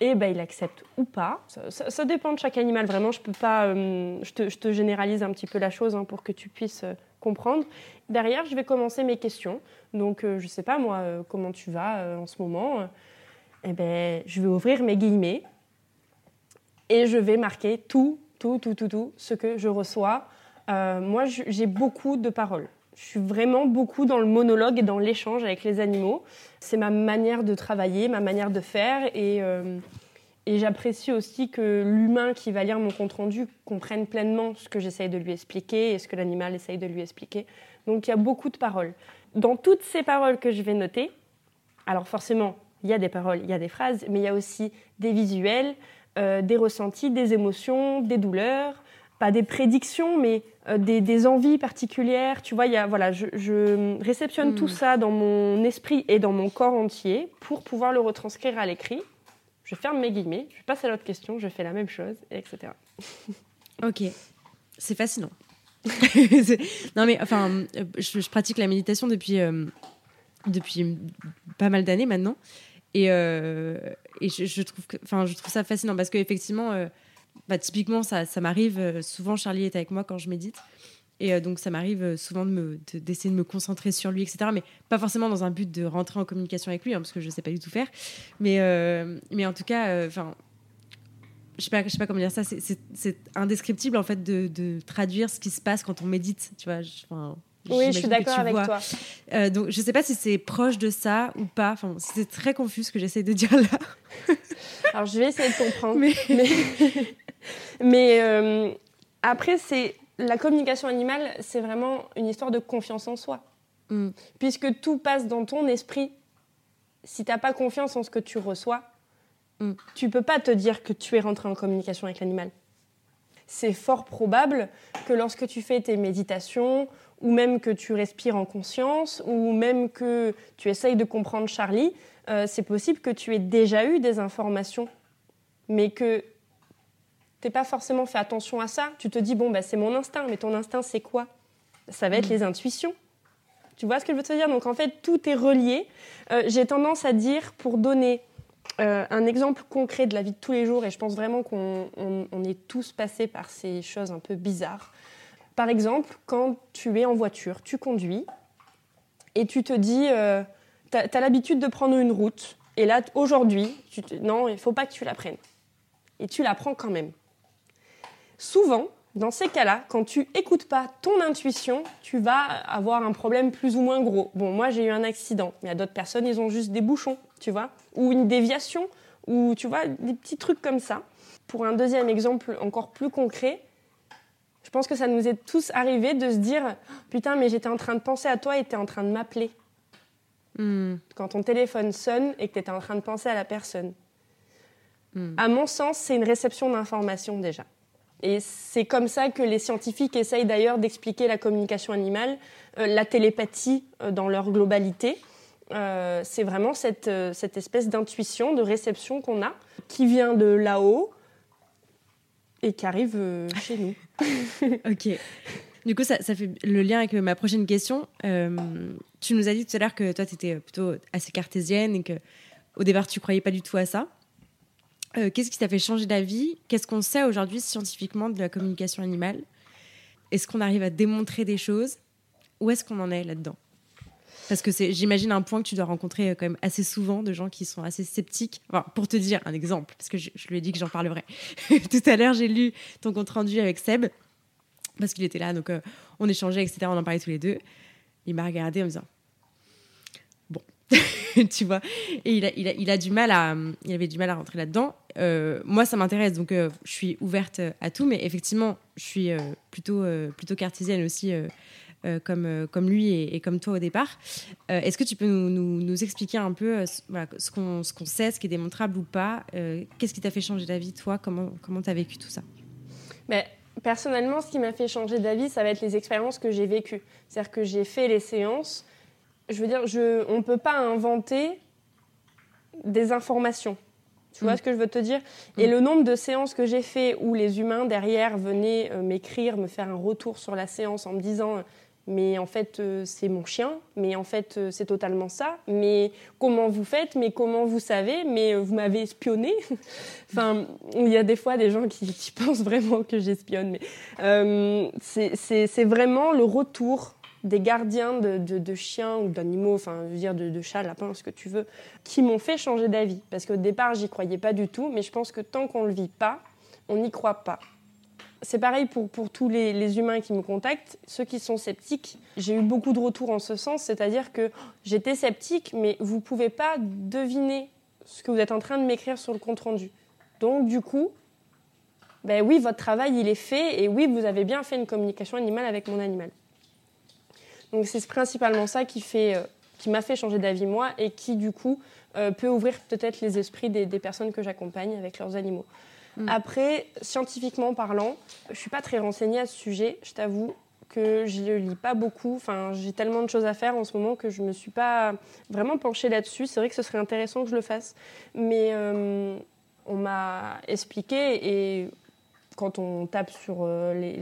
Et ben, il accepte ou pas. Ça, dépend de chaque animal, vraiment. Je peux pas. Euh, je, te, généralise un petit peu la chose hein, pour que tu puisses euh, comprendre. Derrière, je vais commencer mes questions. Donc, je sais pas moi, comment tu vas en ce moment eh ben, je vais ouvrir mes guillemets et je vais marquer tout, tout, tout, tout, tout ce que je reçois. Euh, moi, j'ai beaucoup de paroles. Je suis vraiment beaucoup dans le monologue et dans l'échange avec les animaux. C'est ma manière de travailler, ma manière de faire. Et, euh, et j'apprécie aussi que l'humain qui va lire mon compte-rendu comprenne pleinement ce que j'essaye de lui expliquer et ce que l'animal essaye de lui expliquer. Donc il y a beaucoup de paroles. Dans toutes ces paroles que je vais noter, alors forcément, il y a des paroles, il y a des phrases, mais il y a aussi des visuels, euh, des ressentis, des émotions, des douleurs, pas des prédictions, mais euh, des, envies particulières. Tu vois, il y a, voilà, je, réceptionne tout hmm. ça dans mon esprit et dans mon corps entier pour pouvoir le retranscrire à l'écrit. Je ferme mes guillemets, je passe à l'autre question, je fais la même chose, etc. ok, c'est fascinant. non mais enfin, je, pratique la méditation depuis depuis pas mal d'années maintenant. Et, euh, je, trouve que, je trouve ça fascinant parce qu'effectivement, euh, bah, typiquement, ça, m'arrive, souvent Charlie est avec moi quand je médite. Et donc, ça m'arrive souvent de d'essayer de, me concentrer sur lui, etc. Mais pas forcément dans un but de rentrer en communication avec lui, hein, parce que je ne sais pas du tout faire. Mais, mais en tout cas, enfin, je sais pas, je sais pas comment dire ça. C'est indescriptible en fait de, traduire ce qui se passe quand on médite. Tu vois. Oui, je suis d'accord avec toi. Euh, donc, je sais pas si c'est proche de ça ou pas. Enfin, c'est très confus ce que j'essaie de dire là. Alors, je vais essayer de comprendre. Mais, mais, euh, après, c'est la communication animale, c'est vraiment une histoire de confiance en soi. Mm. Puisque tout passe dans ton esprit. Si tu n'as pas confiance en ce que tu reçois, Mm. Tu peux pas te dire que tu es rentré en communication avec l'animal. C'est fort probable que lorsque tu fais tes méditations, ou même que tu respires en conscience, ou même que tu essayes de comprendre Charlie, euh, c'est possible que tu aies déjà eu des informations, mais que t'es pas forcément fait attention à ça. Tu te dis, bon, bah, c'est mon instinct, mais ton instinct, c'est quoi? Ça va être mm. les intuitions. Tu vois ce que je veux te dire? Donc en fait, tout est relié. Euh, j'ai tendance à dire, pour donner euh, un exemple concret de la vie de tous les jours, et je pense vraiment qu'on est tous passés par ces choses un peu bizarres. Par exemple, quand tu es en voiture, tu conduis, et tu te dis, euh, tu as, l'habitude de prendre une route, et là, aujourd'hui, non, il ne faut pas que tu la prennes. Et tu la prends quand même. Souvent, dans ces cas-là, quand tu écoutes pas ton intuition, tu vas avoir un problème plus ou moins gros. Bon, moi j'ai eu un accident, mais a d'autres personnes, ils ont juste des bouchons, tu vois, ou une déviation, ou tu vois, des petits trucs comme ça. Pour un deuxième exemple encore plus concret, je pense que ça nous est tous arrivé de se dire Putain, mais j'étais en train de penser à toi et tu en train de m'appeler. Hmm. Quand ton téléphone sonne et que tu étais en train de penser à la personne. Hmm. À mon sens, c'est une réception d'informations déjà. Et c'est comme ça que les scientifiques essayent d'ailleurs d'expliquer la communication animale, euh, la télépathie euh, dans leur globalité. Euh, c'est vraiment cette, cette espèce d'intuition, de réception qu'on a, qui vient de là-haut et qui arrive chez nous. ok. Du coup, ça, fait le lien avec ma prochaine question. tu nous as dit tout à l'heure que toi, tu étais plutôt assez cartésienne et que au départ, tu croyais pas du tout à ça. Euh, qu'est-ce qui t'a fait changer d'avis? Qu'est-ce qu'on sait aujourd'hui scientifiquement de la communication animale? Est-ce qu'on arrive à démontrer des choses? Où est-ce qu'on en est là-dedans? Parce que c'est, j'imagine, un point que tu dois rencontrer euh, quand même assez souvent de gens qui sont assez sceptiques. Pour te dire un exemple, parce que je, lui ai dit que j'en parlerai. Tout à l'heure, j'ai lu ton compte rendu avec Seb, parce qu'il était là, donc euh, on échangeait, etc. On en parlait tous les deux. Il m'a regardé en me disant tu vois. Et il a, du mal à, il avait du mal à rentrer là-dedans. Euh, moi, ça m'intéresse, donc je suis ouverte à tout, mais effectivement, je suis plutôt, plutôt cartésienne aussi, comme, comme lui et, comme toi au départ. Est-ce que tu peux nous, nous, expliquer un peu voilà, ce qu'on sait, ce qui est démontrable ou pas Qu'est-ce qui t'a fait changer d'avis, toi? Comment tu as vécu tout ça? Mais Personnellement, ce qui m'a fait changer d'avis, ça va être les expériences que j'ai vécues. C'est-à-dire que j'ai fait les séances je veux dire, je, on ne peut pas inventer des informations. Tu vois mm. ce que je veux te dire? Et mm. le nombre de séances que j'ai fait où les humains derrière venaient euh, m'écrire, me faire un retour sur la séance en me disant mais en fait euh, c'est mon chien, mais en fait euh, c'est totalement ça, mais comment vous faites, mais comment vous savez, mais vous m'avez espionné. enfin, il y a des fois des gens qui, pensent vraiment que j'espionne, mais c'est vraiment le retour des gardiens de, chiens ou d'animaux, enfin, je veux dire de, chats, lapins, ce que tu veux, qui m'ont fait changer d'avis. Parce qu'au départ, j'y croyais pas du tout, mais je pense que tant qu'on le vit pas, on n'y croit pas. C'est pareil pour, pour tous les, humains qui me contactent, ceux qui sont sceptiques. J'ai eu beaucoup de retours en ce sens, c'est-à-dire que j'étais sceptique, mais vous pouvez pas deviner ce que vous êtes en train de m'écrire sur le compte rendu. Donc du coup, ben oui, votre travail il est fait et oui, vous avez bien fait une communication animale avec mon animal. Donc c'est principalement ça qui fait, euh, qui m'a fait changer d'avis moi et qui du coup euh, peut ouvrir peut-être les esprits des, personnes que j'accompagne avec leurs animaux. Mm. Après, scientifiquement parlant, je suis pas très renseignée à ce sujet, je t'avoue que je ne lis pas beaucoup. Enfin, j'ai tellement de choses à faire en ce moment que je me suis pas vraiment penchée là-dessus. C'est vrai que ce serait intéressant que je le fasse, mais euh, on m'a expliqué et quand on tape sur les,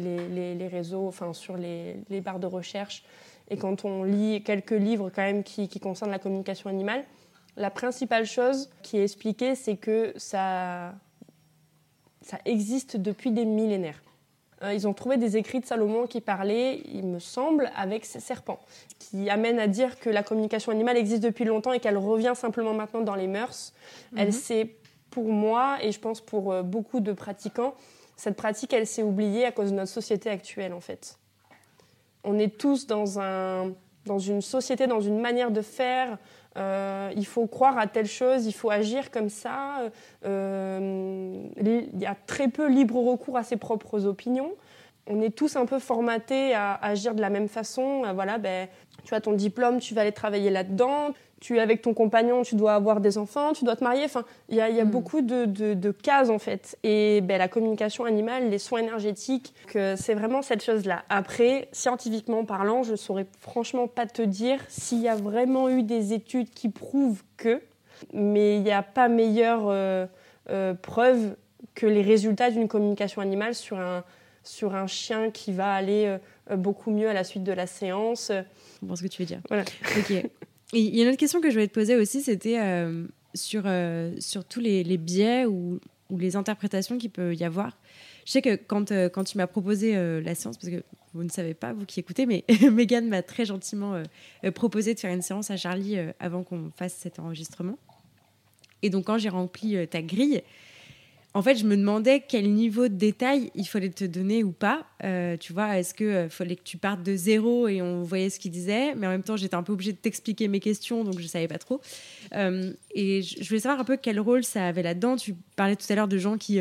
les, réseaux, enfin sur les, barres de recherche, et quand on lit quelques livres quand même qui, concernent la communication animale, la principale chose qui est expliquée, c'est que ça, ça existe depuis des millénaires. Euh, ils ont trouvé des écrits de Salomon qui parlaient, il me semble, avec ces serpents, qui amènent à dire que la communication animale existe depuis longtemps et qu'elle revient simplement maintenant dans les mœurs. Elle mhm. s'est, pour moi, et je pense pour euh, beaucoup de pratiquants, cette pratique, elle s'est oubliée à cause de notre société actuelle, en fait. On est tous dans, un, dans une société, dans une manière de faire, euh, il faut croire à telle chose, il faut agir comme ça. Euh, il y a très peu libre recours à ses propres opinions. On est tous un peu formatés à, agir de la même façon. Euh, voilà, ben, tu as ton diplôme, tu vas aller travailler là-dedans tu es avec ton compagnon, tu dois avoir des enfants, tu dois te marier. Enfin, il y a, hmm. beaucoup de, cases en fait. Et ben, la communication animale, les soins énergétiques, c'est vraiment cette chose-là. Après, scientifiquement parlant, je saurais franchement pas te dire s'il y a vraiment eu des études qui prouvent que, mais il n'y a pas meilleure euh, euh, preuve que les résultats d'une communication animale sur un, sur un chien qui va aller euh, beaucoup mieux à la suite de la séance. Je comprends ce que tu veux dire. Voilà. Ok. Il y a une autre question que je voulais te poser aussi, c'était euh, sur, euh, sur tous les, biais ou, ou, les interprétations qu'il peut y avoir. Je sais que quand, euh, quand tu m'as proposé la séance, parce que vous ne savez pas, vous qui écoutez, mais Megan m'a très gentiment proposé de faire une séance à Charlie avant qu'on fasse cet enregistrement. Et donc quand j'ai rempli ta grille, en fait, je me demandais quel niveau de détail il fallait te donner ou pas. Euh, tu vois, est-ce qu'il euh, fallait que tu partes de zéro et on voyait ce qu'il disait, mais en même temps, j'étais un peu obligée de t'expliquer mes questions, donc je ne savais pas trop. Euh, et je voulais savoir un peu quel rôle ça avait là-dedans. Tu parlais tout à l'heure de gens qui,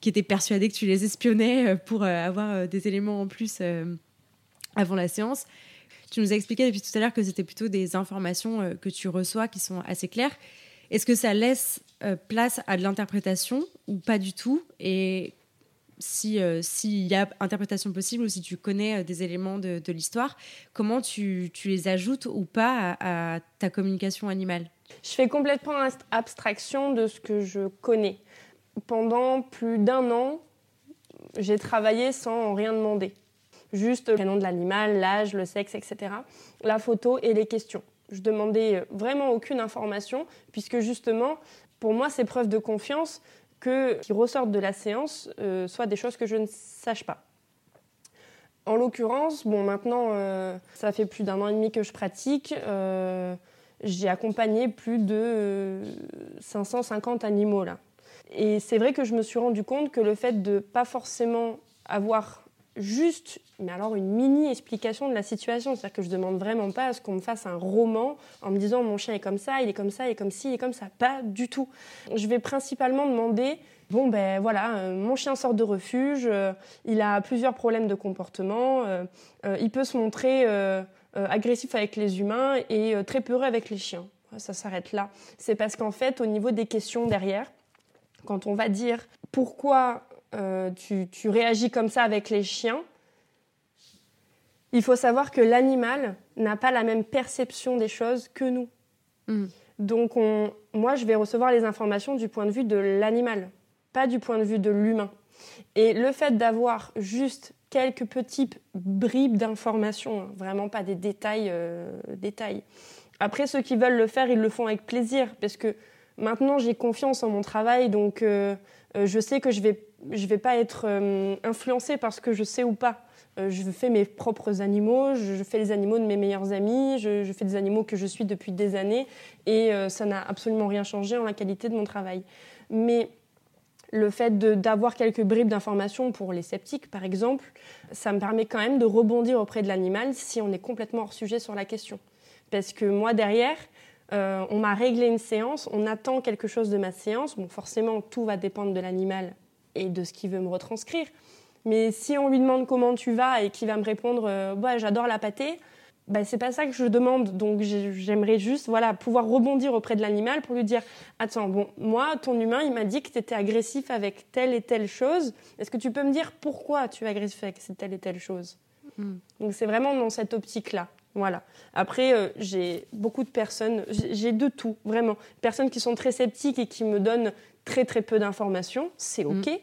qui étaient persuadés que tu les espionnais pour avoir des éléments en plus avant la séance. Tu nous as expliqué depuis tout à l'heure que c'était plutôt des informations que tu reçois qui sont assez claires. Est-ce que ça laisse euh, place à de l'interprétation ou pas du tout? Et euh, s'il y a interprétation possible ou si tu connais euh, des éléments de, l'histoire, comment tu, les ajoutes ou pas à, ta communication animale? Je fais complètement abstraction de ce que je connais. Pendant plus d'un an, j'ai travaillé sans rien demander. Juste le nom de l'animal, l'âge, le sexe, etc. La photo et les questions. Je demandais vraiment aucune information, puisque justement, pour moi, c'est preuve de confiance que qui ressortent de la séance euh, soient des choses que je ne sache pas. En l'occurrence, bon, maintenant, euh, ça fait plus d'un an et demi que je pratique. Euh, j'ai accompagné plus de 550 animaux là. Et c'est vrai que je me suis rendu compte que le fait de pas forcément avoir juste, mais alors une mini explication de la situation. C'est-à-dire que je demande vraiment pas à ce qu'on me fasse un roman en me disant mon chien est comme ça, il est comme ça, il est comme ci, il est comme ça. Pas du tout. Je vais principalement demander bon ben voilà, euh, mon chien sort de refuge, euh, il a plusieurs problèmes de comportement, euh, il peut se montrer agressif avec les humains et très peureux avec les chiens. Ça s'arrête là. C'est parce qu'en fait, au niveau des questions derrière, quand on va dire pourquoi euh, tu, réagis comme ça avec les chiens, il faut savoir que l'animal n'a pas la même perception des choses que nous. Mm. Donc moi, je vais recevoir les informations du point de vue de l'animal, pas du point de vue de l'humain. Et le fait d'avoir juste quelques petites bribes d'informations, hein, vraiment pas des détails, euh, détails. Après, ceux qui veulent le faire, ils le font avec plaisir, parce que maintenant j'ai confiance en mon travail, donc euh, je sais que je vais je vais pas être euh, influencée par ce que je sais ou pas. Euh, je fais mes propres animaux, je, fais les animaux de mes meilleurs amis, je, fais des animaux que je suis depuis des années et euh, ça n'a absolument rien changé en la qualité de mon travail. Mais le fait d'avoir quelques bribes d'informations pour les sceptiques, par exemple, ça me permet quand même de rebondir auprès de l'animal si on est complètement hors sujet sur la question. Parce que moi, derrière, on m'a réglé une séance, on attend quelque chose de ma séance. Bon, forcément, tout va dépendre de l'animal et de ce qu'il veut me retranscrire. Mais si on lui demande comment tu vas et qu'il va me répondre euh, j'adore la pâtée, bah, c'est pas ça que je demande. Donc j'aimerais juste voilà, pouvoir rebondir auprès de l'animal pour lui dire Attends, bon, moi, ton humain, il m'a dit que tu étais agressif avec telle et telle chose. Est-ce que tu peux me dire pourquoi tu es agressif avec telle et telle chose? Hmm. Donc c'est vraiment dans cette optique-là. Voilà. Après, euh, j'ai beaucoup de personnes, j'ai de tout, vraiment. Personnes qui sont très sceptiques et qui me donnent très très peu d'informations, c'est OK. Mm.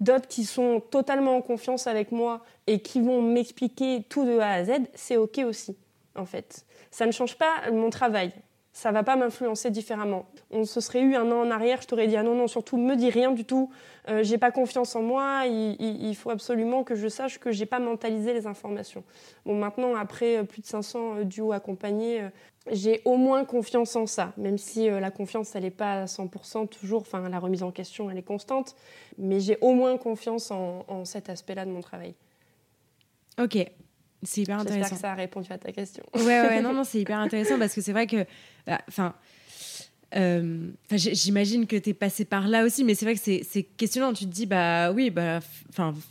D'autres qui sont totalement en confiance avec moi et qui vont m'expliquer tout de A à Z, c'est OK aussi, en fait. Ça ne change pas mon travail. Ça va pas m'influencer différemment. On se serait eu un an en arrière, je t'aurais dit ah non non surtout me dis rien du tout, euh, j'ai pas confiance en moi, il, faut absolument que je sache que j'ai pas mentalisé les informations. Bon maintenant après euh, plus de 500 euh, duos accompagnés, j'ai au moins confiance en ça, même si la confiance elle est pas à 100% toujours, enfin la remise en question elle est constante, mais j'ai au moins confiance en cet aspect-là de mon travail. Ok, c'est hyper intéressant. J'espère que ça a répondu à ta question. Ouais, ouais, non, non, c'est hyper intéressant parce que c'est vrai que, bah, enfin, euh, j'imagine que tu es passé par là aussi, mais c'est vrai que c'est questionnant. Tu te dis, bah oui, bah,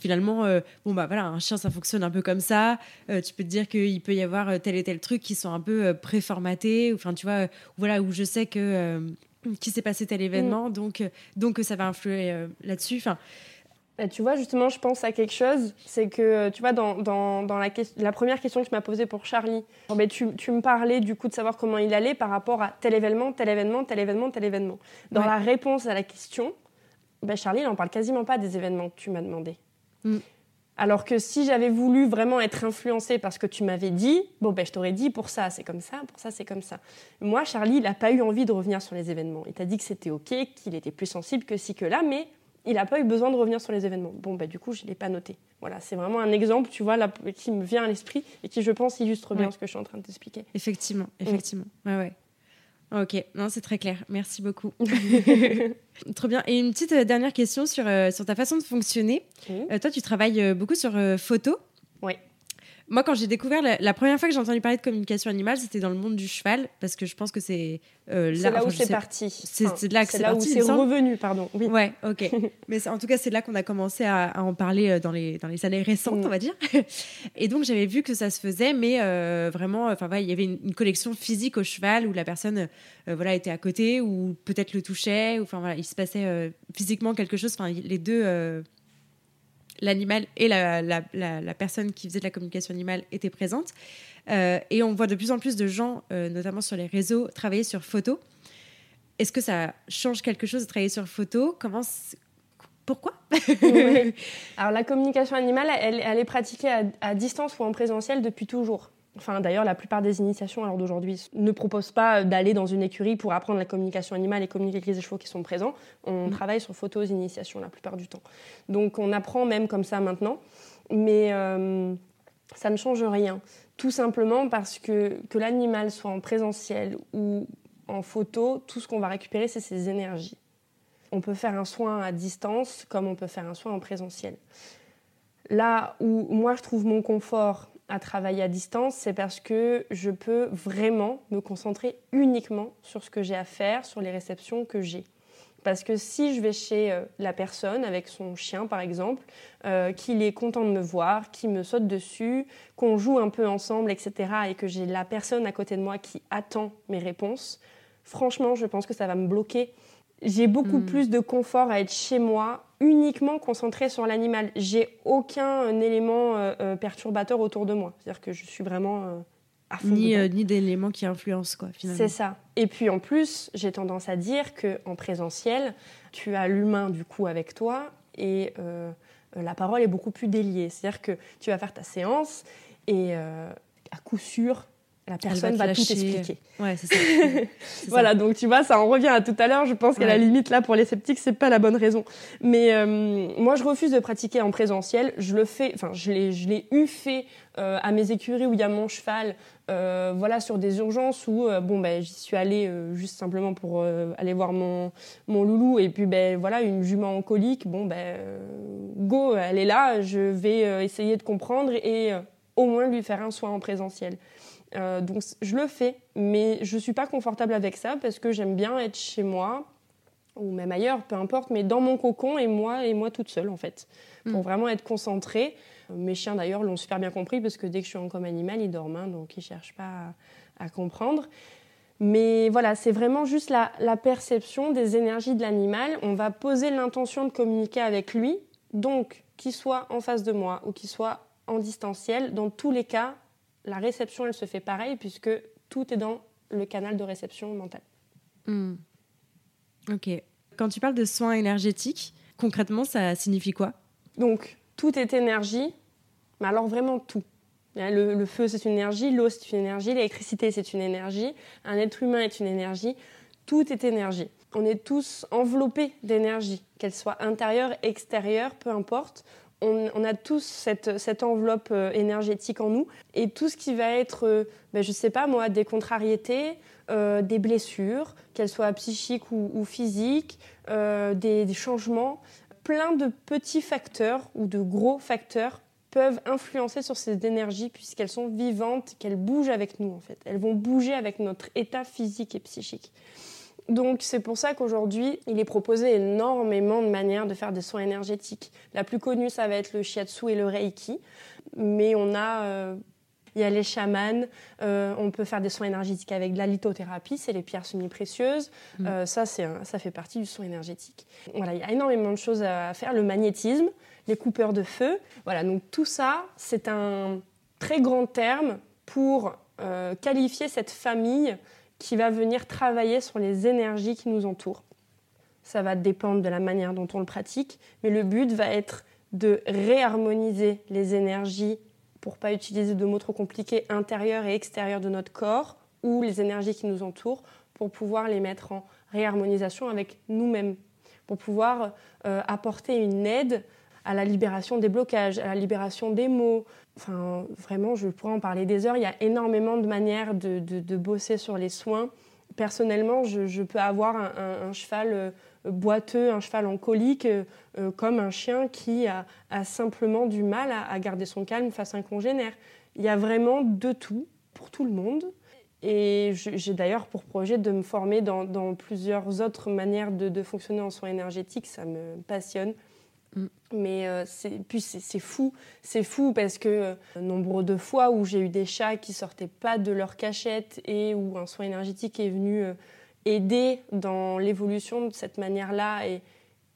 finalement, euh, bon, bah voilà, un chien, ça fonctionne un peu comme ça. Euh, tu peux te dire qu'il peut y avoir tel et tel truc qui sont un peu préformatés, enfin, tu vois, voilà, où je sais que qui s'est passé tel événement, mm. donc, donc ça va influer là-dessus. Enfin, bah, tu vois, justement, je pense à quelque chose. C'est que, euh, tu vois, dans, dans, dans la, la, première question que tu m'as posée pour Charlie, bah, tu, tu, me parlais du coup de savoir comment il allait par rapport à tel événement, tel événement, tel événement, tel événement. Dans la réponse à la question, bah, Charlie, il n'en parle quasiment pas des événements que tu m'as demandé. Mm. Alors que si j'avais voulu vraiment être influencée par ce que tu m'avais dit, bon, ben, je t'aurais dit pour ça, c'est comme ça, pour ça, c'est comme ça. Moi, Charlie, il n'a pas eu envie de revenir sur les événements. Il t'a dit que c'était OK, qu'il était plus sensible que ci, que là, mais il n'a pas eu besoin de revenir sur les événements. Bon, bah, du coup, je ne l'ai pas noté. Voilà, c'est vraiment un exemple, tu vois, là, qui me vient à l'esprit et qui, je pense, illustre bien ce que je suis en train de t'expliquer. Effectivement, effectivement. Ouais, ouais. Ok, non, c'est très clair. Merci beaucoup. Trop bien. Et une petite euh, dernière question sur, euh, sur ta façon de fonctionner. Euh, toi, tu travailles beaucoup sur photo. Oui. Moi, quand j'ai découvert, la, première fois que j'ai entendu parler de communication animale, c'était dans le monde du cheval, parce que je pense que c'est euh, là, où c'est parti. C'est là que c'est où c'est revenu, pardon. Oui. Ouais, ok. Mais en tout cas, c'est là qu'on a commencé à, en parler euh, dans les, dans les années récentes, on va dire. Et donc, j'avais vu que ça se faisait, mais euh, vraiment, enfin, il y avait une, collection physique au cheval où la personne, voilà, était à côté, ou peut-être le touchait, ou enfin, voilà, il se passait physiquement quelque chose. Enfin, les deux l'animal et la, la, personne qui faisait de la communication animale étaient présentes. Euh, et on voit de plus en plus de gens, euh, notamment sur les réseaux, travailler sur photo. Est-ce que ça change quelque chose de travailler sur photo? Comment pourquoi? Alors la communication animale, elle, elle est pratiquée à, à, distance ou en présentiel depuis toujours. Enfin, d'ailleurs, la plupart des initiations alors d'aujourd'hui ne proposent pas d'aller dans une écurie pour apprendre la communication animale et communiquer avec les chevaux qui sont présents. On mm. travaille sur photos initiations la plupart du temps. Donc, on apprend même comme ça maintenant, mais euh, ça ne change rien. Tout simplement parce que que l'animal soit en présentiel ou en photo, tout ce qu'on va récupérer, c'est ses énergies. On peut faire un soin à distance comme on peut faire un soin en présentiel. Là où moi je trouve mon confort à travailler à distance, c'est parce que je peux vraiment me concentrer uniquement sur ce que j'ai à faire, sur les réceptions que j'ai. Parce que si je vais chez euh, la personne avec son chien par exemple, euh, qu'il est content de me voir, qu'il me saute dessus, qu'on joue un peu ensemble, etc., et que j'ai la personne à côté de moi qui attend mes réponses, franchement, je pense que ça va me bloquer. J'ai beaucoup hmm. plus de confort à être chez moi uniquement concentré sur l'animal. J'ai aucun élément euh, euh, perturbateur autour de moi. C'est-à-dire que je suis vraiment euh, à fond. Ni, ni d'éléments qui influencent, quoi, finalement. C'est ça. Et puis en plus, j'ai tendance à dire qu'en présentiel, tu as l'humain du coup avec toi et la parole est beaucoup plus déliée. C'est-à-dire que tu vas faire ta séance et à coup sûr, la personne va, tout expliquer. Ouais, c'est ça. voilà, donc tu vois, ça en revient à tout à l'heure. Je pense qu'à la limite, là, pour les sceptiques, c'est pas la bonne raison. Mais euh, moi, je refuse de pratiquer en présentiel. Je le fais, enfin, je l'ai, je l'ai eu fait euh, à mes écuries où il y a mon cheval, euh, voilà, sur des urgences où, bon, ben, j'y suis allée juste simplement pour aller voir mon, mon loulou. Et puis, ben, voilà, une jument en colique, bon, ben, go, elle est là, je vais essayer de comprendre et au moins lui faire un soin en présentiel. Euh, donc je le fais, mais je suis pas confortable avec ça parce que j'aime bien être chez moi ou même ailleurs, peu importe, mais dans mon cocon et moi et moi toute seule en fait, pour mm. vraiment être concentrée. Mes chiens d'ailleurs l'ont super bien compris parce que dès que je suis en comme animal, ils dorment, hein, donc ils cherchent pas à, comprendre. Mais voilà, c'est vraiment juste la, la, perception des énergies de l'animal. On va poser l'intention de communiquer avec lui, donc qu'il soit en face de moi ou qu'il soit en distanciel, dans tous les cas, la réception, elle se fait pareil puisque tout est dans le canal de réception mentale. Hmm. Ok. Quand tu parles de soins énergétiques, concrètement, ça signifie quoi? Donc, tout est énergie, mais alors vraiment tout. Hein, le, feu, c'est une énergie, l'eau, c'est une énergie, l'électricité, c'est une énergie, un être humain est une énergie, tout est énergie. On est tous enveloppés d'énergie, qu'elle soit intérieure, extérieure, peu importe. On, a tous cette, enveloppe euh, énergétique en nous. Et tout ce qui va être, euh, ben, je ne sais pas moi, des contrariétés, euh, des blessures, qu'elles soient psychiques ou, physiques, des changements, plein de petits facteurs ou de gros facteurs peuvent influencer sur ces énergies puisqu'elles sont vivantes, qu'elles bougent avec nous en fait. Elles vont bouger avec notre état physique et psychique. Donc c'est pour ça qu'aujourd'hui, il est proposé énormément de manières de faire des soins énergétiques. La plus connue, ça va être le shiatsu et le reiki, mais on a euh, il y a les chamans, euh, on peut faire des soins énergétiques avec de la lithothérapie, c'est les pierres semi-précieuses. Mm. Euh, ça, ça fait partie du soin énergétique. Voilà, il y a énormément de choses à faire. Le magnétisme, les coupeurs de feu. Voilà, donc tout ça, c'est un très grand terme pour euh, qualifier cette famille qui va venir travailler sur les énergies qui nous entourent. Ça va dépendre de la manière dont on le pratique, mais le but va être de réharmoniser les énergies, pour pas utiliser de mots trop compliqués, intérieures et extérieures de notre corps, ou les énergies qui nous entourent, pour pouvoir les mettre en réharmonisation avec nous-mêmes, pour pouvoir euh, apporter une aide à la libération des blocages, à la libération des mots. Enfin, vraiment, je pourrais en parler des heures. Il y a énormément de manières de, bosser sur les soins. Personnellement, je, peux avoir un, cheval euh, boiteux, un cheval en colique, euh, euh, comme un chien qui a, simplement du mal à, garder son calme face à un congénère. Il y a vraiment de tout pour tout le monde. Et j'ai d'ailleurs pour projet de me former dans, plusieurs autres manières de, fonctionner en soins énergétiques. Ça me passionne. Mais euh, puis c'est fou, c'est fou parce que euh, nombre de fois où j'ai eu des chats qui sortaient pas de leur cachette et où un soin énergétique est venu euh, aider dans l'évolution de cette manière-là et,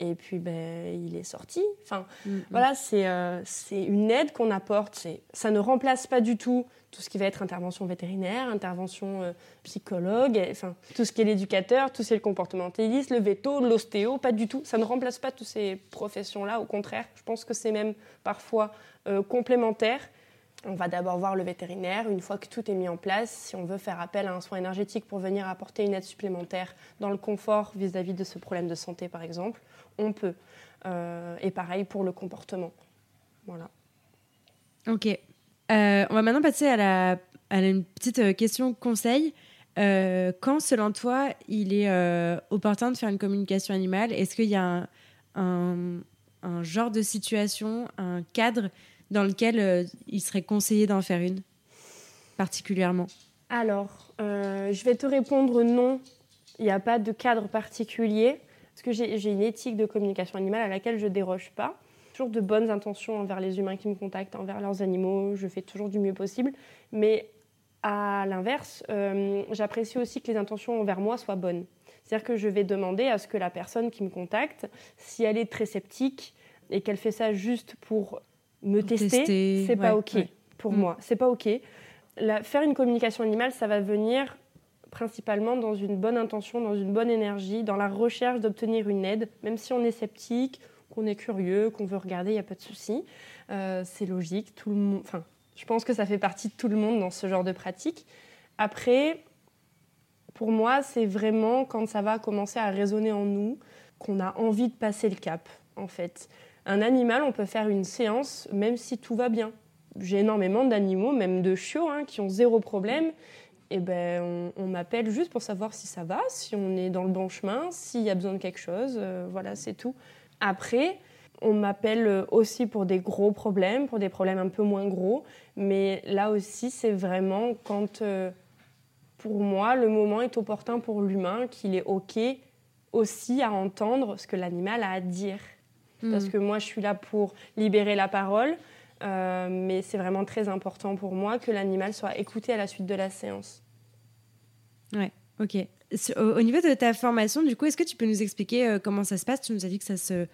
et puis ben, il est sorti. Enfin, mm, mm. voilà, c'est une aide qu'on apporte. Ça ne remplace pas du tout tout ce qui va être intervention vétérinaire, intervention euh, psychologue, enfin tout ce qui est l'éducateur, tout ce qui est le comportementaliste, le veto, l'ostéo, pas du tout. Ça ne remplace pas toutes ces professions-là, au contraire, je pense que c'est même parfois euh, complémentaire. On va d'abord voir le vétérinaire, une fois que tout est mis en place, si on veut faire appel à un soin énergétique pour venir apporter une aide supplémentaire dans le confort vis-à-vis de ce problème de santé par exemple, on peut. Euh, et pareil pour le comportement. Voilà. Ok, euh, on va maintenant passer à, la, une petite euh, question conseil. Quand, selon toi, il est opportun de faire une communication animale Est-ce qu'il y a un, genre de situation, un cadre dans lequel il serait conseillé d'en faire une particulièrement Alors, je vais te répondre non. Il n'y a pas de cadre particulier. Parce que j'ai une éthique de communication animale à laquelle je déroge pas toujours de bonnes intentions envers les humains qui me contactent, envers leurs animaux. Je fais toujours du mieux possible. Mais à l'inverse, euh, j'apprécie aussi que les intentions envers moi soient bonnes. C'est-à-dire que je vais demander à ce que la personne qui me contacte, si elle est très sceptique et qu'elle fait ça juste pour me tester, c'est pas OK pour mm. moi. C'est pas OK. faire une communication animale, ça va venir principalement dans une bonne intention, dans une bonne énergie, dans la recherche d'obtenir une aide, même si on est sceptique qu'on est curieux, qu'on veut regarder, il n'y a pas de souci. Euh, c'est logique. Tout le monde, enfin, je pense que ça fait partie de tout le monde dans ce genre de pratique. Après, pour moi, c'est vraiment quand ça va commencer à résonner en nous qu'on a envie de passer le cap, en fait. Un animal, on peut faire une séance même si tout va bien. J'ai énormément d'animaux, même de chiots, hein, qui ont zéro problème. Et eh ben, on, m'appelle juste pour savoir si ça va, si on est dans le bon chemin, s'il y a besoin de quelque chose. Euh, voilà, c'est tout. Après, on m'appelle aussi pour des gros problèmes, pour des problèmes un peu moins gros. Mais là aussi, c'est vraiment quand, euh, pour moi, le moment est opportun pour l'humain, qu'il est OK aussi à entendre ce que l'animal a à dire. Parce hmm. que moi, je suis là pour libérer la parole, euh, mais c'est vraiment très important pour moi que l'animal soit écouté à la suite de la séance. Ouais, ok. Au niveau de ta formation, du coup, est-ce que tu peux nous expliquer euh, comment ça se passe? Tu nous as dit que ça, se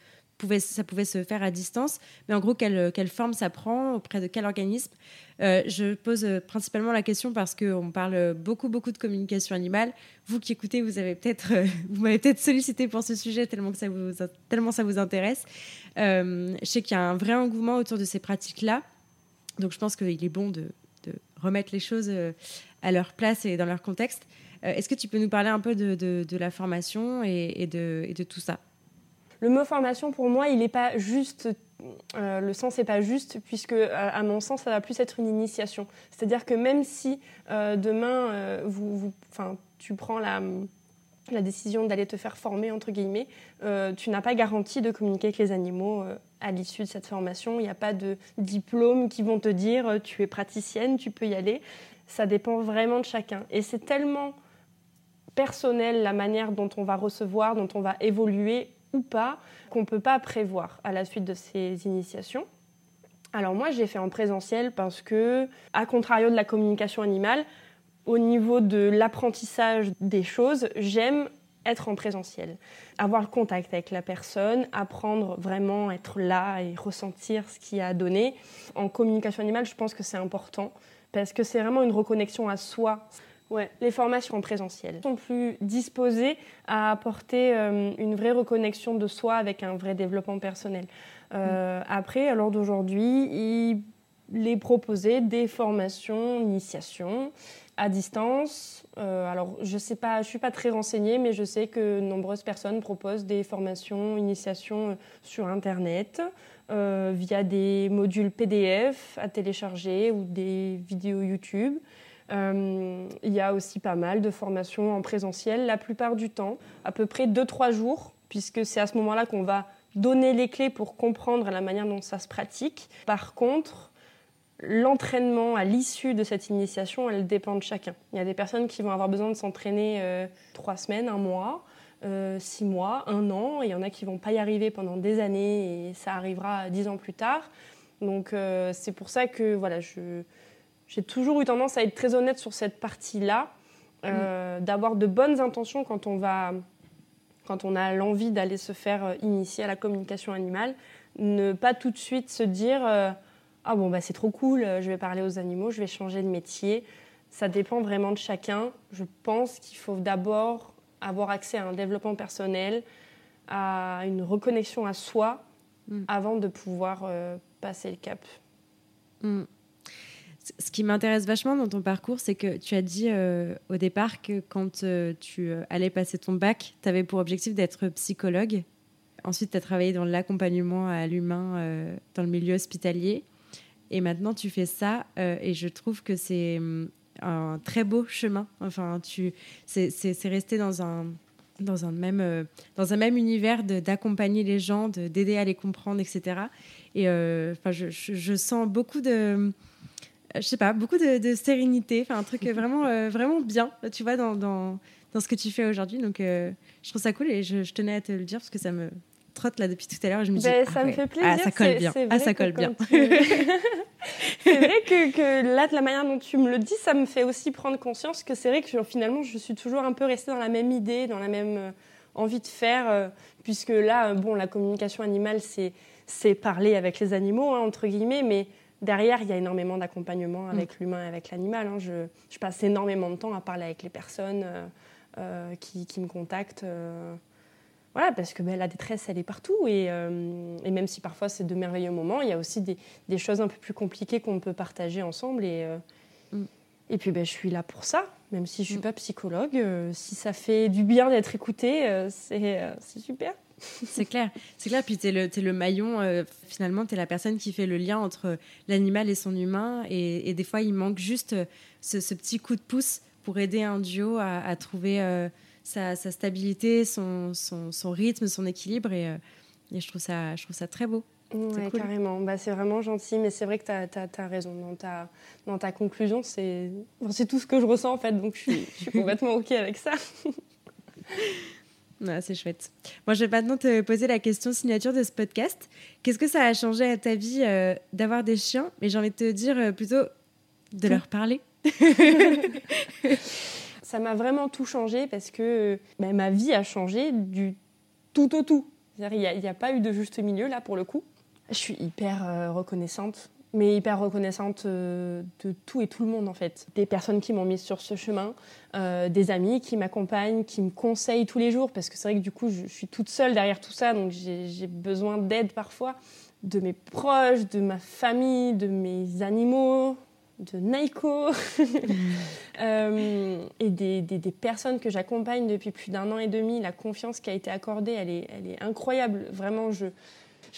ça pouvait se faire à distance, mais en gros, quelle, forme ça prend Auprès de quel organisme euh, Je pose euh, principalement la question parce qu'on parle beaucoup, beaucoup de communication animale. Vous qui écoutez, vous vous m'avez peut-être sollicité pour ce sujet tellement que ça vous, tellement ça vous intéresse. je sais qu'il y a un vrai engouement autour de ces pratiques-là. Donc je pense qu'il est bon de, remettre les choses à leur place et dans leur contexte. Est-ce que tu peux nous parler un peu de, la formation et de tout ça? Le mot formation, pour moi, il n'est pas juste euh, le sens n'est pas juste puisque euh, à mon sens ça va plus être une initiation. C'est-à-dire que même si euh, demain tu prends la, la décision d'aller te faire former entre guillemets, tu n'as pas garantie de communiquer avec les animaux à l'issue de cette formation. Il n'y a pas de diplôme qui vont te dire tu es praticienne, tu peux y aller. Ça dépend vraiment de chacun et c'est tellement personnel la manière dont on va recevoir, dont on va évoluer ou pas, qu'on ne peut pas prévoir à la suite de ces initiations. Alors moi, j'ai fait en présentiel parce que, à contrario de la communication animale, au niveau de l'apprentissage des choses, j'aime être en présentiel, avoir le contact avec la personne, apprendre vraiment, être là et ressentir ce qu'il a donné. En communication animale, je pense que c'est important parce que c'est vraiment une reconnexion à soi. Ouais, les formations en présentiel sont plus disposées à apporter euh, une vraie reconnexion de soi avec un vrai développement personnel. Euh, après, à l'heure d'aujourd'hui, il est proposé des formations, initiation à distance. Euh, alors, je sais pas, je suis pas très renseignée, mais je sais que nombreuses personnes proposent des formations, initiations sur Internet. via des modules PDF à télécharger ou des vidéos YouTube. Euh, il y a aussi pas mal de formations en présentiel, la plupart du temps, à peu près 2-3 jours, puisque c'est à ce moment-là qu'on va donner les clés pour comprendre la manière dont ça se pratique. Par contre, l'entraînement à l'issue de cette initiation, elle dépend de chacun. Il y a des personnes qui vont avoir besoin de s'entraîner euh, trois semaines, un mois, euh, six mois, un an, et il y en a qui vont pas y arriver pendant des années et ça arrivera dix ans plus tard. Donc c'est pour ça que voilà, je, j'ai toujours eu tendance à être très honnête sur cette partie-là, euh, mm. d'avoir de bonnes intentions quand on va, quand on a l'envie d'aller se faire euh, initier à la communication animale, ne pas tout de suite se dire euh, ah bon bah c'est trop cool, je vais parler aux animaux, je vais changer de métier. Ça dépend vraiment de chacun. Je pense qu'il faut d'abord avoir accès à un développement personnel, à une reconnexion à soi, mm. avant de pouvoir passer le cap. Mm ce qui m'intéresse vachement dans ton parcours, c'est que tu as dit euh, au départ que quand euh, tu euh, allais passer ton bac, tu avais pour objectif d'être psychologue. Ensuite, tu as travaillé dans l'accompagnement à l'humain dans le milieu hospitalier. Et maintenant, tu fais ça. et je trouve que c'est hum, un très beau chemin. Enfin, tu, c'est, resté dans un, dans un même, dans un même univers d'accompagner les gens, d'aider à les comprendre, etc. Et je, je, sens beaucoup de je sais pas, beaucoup de, sérénité, enfin un truc vraiment, euh, vraiment bien, tu vois, dans, dans, dans, ce que tu fais aujourd'hui. Donc, euh, je trouve ça cool et je, tenais à te le dire parce que ça me trotte là depuis tout à l'heure. Je me dis, ben, ça me fait plaisir. Ah, ça colle bien. Ah, ça colle bien. c'est vrai que, que, là, de la manière dont tu me le dis, ça me fait aussi prendre conscience que c'est vrai que finalement, je suis toujours un peu restée dans la même idée, dans la même envie de faire, puisque là, bon, la communication animale, c'est parler avec les animaux, hein, entre guillemets, mais derrière, il y a énormément d'accompagnement avec mm. l'humain et avec l'animal. Hein. Je, passe énormément de temps à parler avec les personnes euh, euh, qui, me contactent. Euh, voilà, parce que ben, la détresse, elle est partout. Et, et même si parfois c'est de merveilleux moments, il y a aussi des, des choses un peu plus compliquées qu'on peut partager ensemble. Et, mm. et puis, ben, je suis là pour ça, même si je ne suis mm. pas psychologue. si ça fait du bien d'être écouté, c'est super. C'est clair, c'est clair. Puis tu es, le maillon, euh, finalement, tu es la personne qui fait le lien entre l'animal et son humain. Et, des fois, il manque juste euh, ce, petit coup de pouce pour aider un duo à, trouver euh, sa, stabilité, son, rythme, son équilibre. Et, je, trouve ça, je trouve ça très beau. Oui, carrément. Bah, c'est vraiment gentil, mais c'est vrai que tu as, raison. Dans ta, dans ta conclusion, c'est tout ce que je ressens en fait, donc je suis, je suis complètement OK avec ça. C'est chouette. Moi, je vais maintenant te poser la question signature de ce podcast. Qu'est-ce que ça a changé à ta vie euh, d'avoir des chiens? Mais j'ai envie de te dire euh, plutôt de leur parler. ça m'a vraiment tout changé parce que bah, ma vie a changé du tout au tout. Il n'y a, a, pas eu de juste milieu là pour le coup. Je suis hyper euh, reconnaissante mais hyper reconnaissante euh, de tout et tout le monde en fait. Des personnes qui m'ont mise sur ce chemin, euh, des amis qui m'accompagnent, qui me conseillent tous les jours, parce que c'est vrai que du coup je, suis toute seule derrière tout ça, donc j'ai besoin d'aide parfois. de mes proches, de ma famille, de mes animaux, de Naiko euh, et des, des, personnes que j'accompagne depuis plus d'un an et demi. La confiance qui a été accordée, elle est, elle est incroyable. Vraiment, je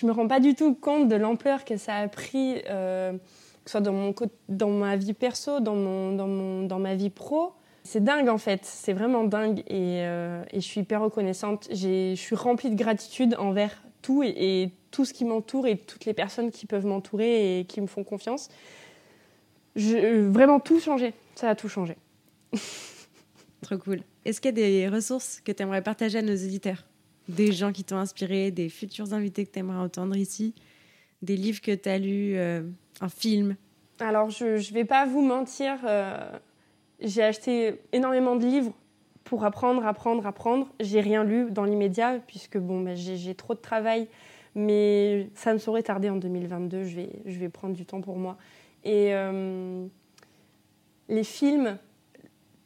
ne me rends pas du tout compte de l'ampleur que ça a pris, euh, que ce soit dans, mon, dans ma vie perso, dans, mon, dans, mon, dans ma vie pro. C'est dingue en fait, c'est vraiment dingue et, euh, et, je suis hyper reconnaissante. Je suis remplie de gratitude envers tout et, tout ce qui m'entoure et toutes les personnes qui peuvent m'entourer et qui me font confiance je, vraiment tout changé. Ça a tout changé. Trop cool. Est-ce qu'il y a des ressources que tu aimerais partager à nos éditeurs Des gens qui t'ont inspiré, des futurs invités que tu aimerais entendre ici, des livres que tu as lus, euh, un film Alors, je ne vais pas vous mentir, euh, j'ai acheté énormément de livres pour apprendre, apprendre, apprendre. J'ai rien lu dans l'immédiat, puisque bon, bah, j'ai trop de travail, mais ça me saurait tarder en 2022. Je vais, je vais prendre du temps pour moi. Et euh, les films,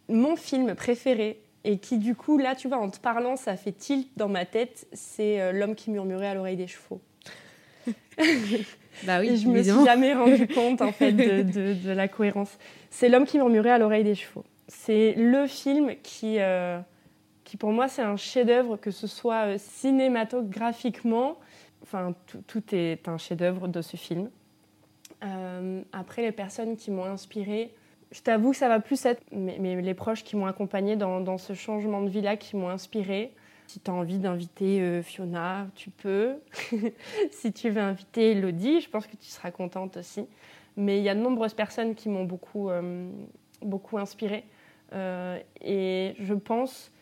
mon film préféré, et qui du coup, là, tu vois, en te parlant, ça fait tilt dans ma tête, c'est euh, L'homme qui murmurait à l'oreille des chevaux. bah oui, je me suis jamais rendu compte en fait de, la cohérence. C'est L'homme qui murmurait à l'oreille des chevaux. C'est le film qui, euh, qui pour moi, c'est un chef-d'œuvre, que ce soit cinématographiquement. Enfin, tout est un chef-d'œuvre de ce film. Euh, après, les personnes qui m'ont inspirée, je t'avoue que ça va plus être mais, les proches qui m'ont accompagnée dans, ce changement de vie-là, qui m'ont inspirée. Si tu as envie d'inviter euh, Fiona, tu peux. si tu veux inviter Elodie, je pense que tu seras contente aussi. Mais il y a de nombreuses personnes qui m'ont beaucoup, euh, beaucoup inspirée. et je pense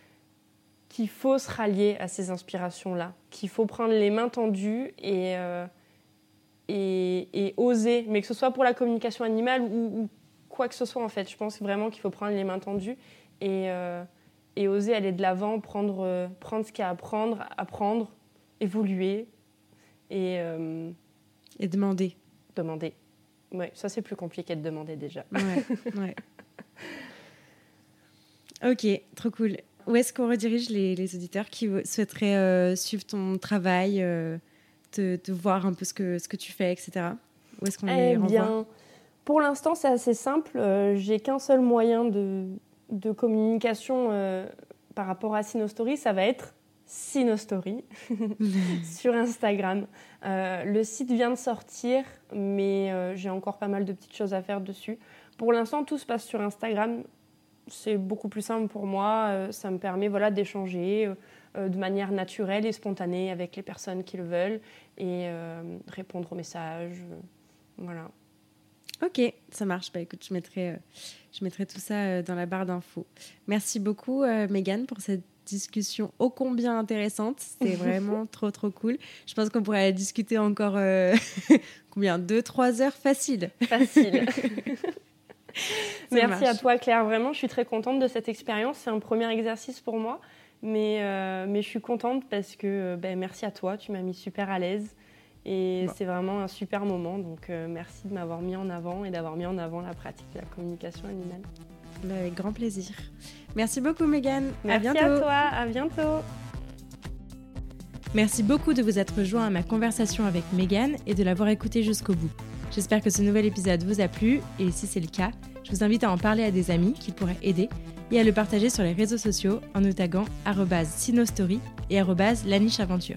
qu'il faut se rallier à ces inspirations-là, qu'il faut prendre les mains tendues et et, oser, mais que ce soit pour la communication animale ou, quoi que ce soit en fait. Je pense vraiment qu'il faut prendre les mains tendues et, euh, et oser aller de l'avant, prendre, euh, prendre ce qu'il y a à prendre, apprendre, évoluer et, euh, et demander. Demander. Oui, ça c'est plus compliqué de demander déjà. Ouais, ouais. ok, trop cool. Où est-ce qu'on redirige les, les, auditeurs qui souhaiteraient suivre ton travail te, voir un peu ce que, ce que tu fais, etc. Où est-ce qu'on eh bien, Pour l'instant, c'est assez simple. Euh, j'ai qu'un seul moyen de, communication euh, par rapport à Sinostory, ça va être Sinostory sur Instagram. Euh, le site vient de sortir, mais j'ai encore pas mal de petites choses à faire dessus. Pour l'instant, tout se passe sur Instagram. C'est beaucoup plus simple pour moi. ça me permet voilà, d'échanger de manière naturelle et spontanée avec les personnes qui le veulent et répondre aux messages. Voilà. Ok, ça marche. Bah, écoute, je mettrai, euh, je mettrai tout ça dans la barre d'infos. Merci beaucoup, Megan, pour cette discussion ô combien intéressante. C'était vraiment trop, trop cool. Je pense qu'on pourrait discuter encore combien? Deux, trois heures facile. Facile. Merci à toi, Claire. Vraiment, je suis très contente de cette expérience. C'est un premier exercice pour moi. Mais, euh, mais je suis contente parce que euh, ben, merci à toi, tu m'as mis super à l'aise. Et c'est vraiment un super moment. Donc euh, merci de m'avoir mis en avant et d'avoir mis en avant la pratique de la communication animale. Ben, avec grand plaisir. Merci beaucoup Megan. Merci à, bientôt. à toi. À bientôt. Merci beaucoup de vous être rejoint à ma conversation avec Megan et de l'avoir écouté jusqu'au bout. J'espère que ce nouvel épisode vous a plu et si c'est le cas, je vous invite à en parler à des amis qui pourraient aider et à le partager sur les réseaux sociaux en nous taguant sinostory et lanicheaventure.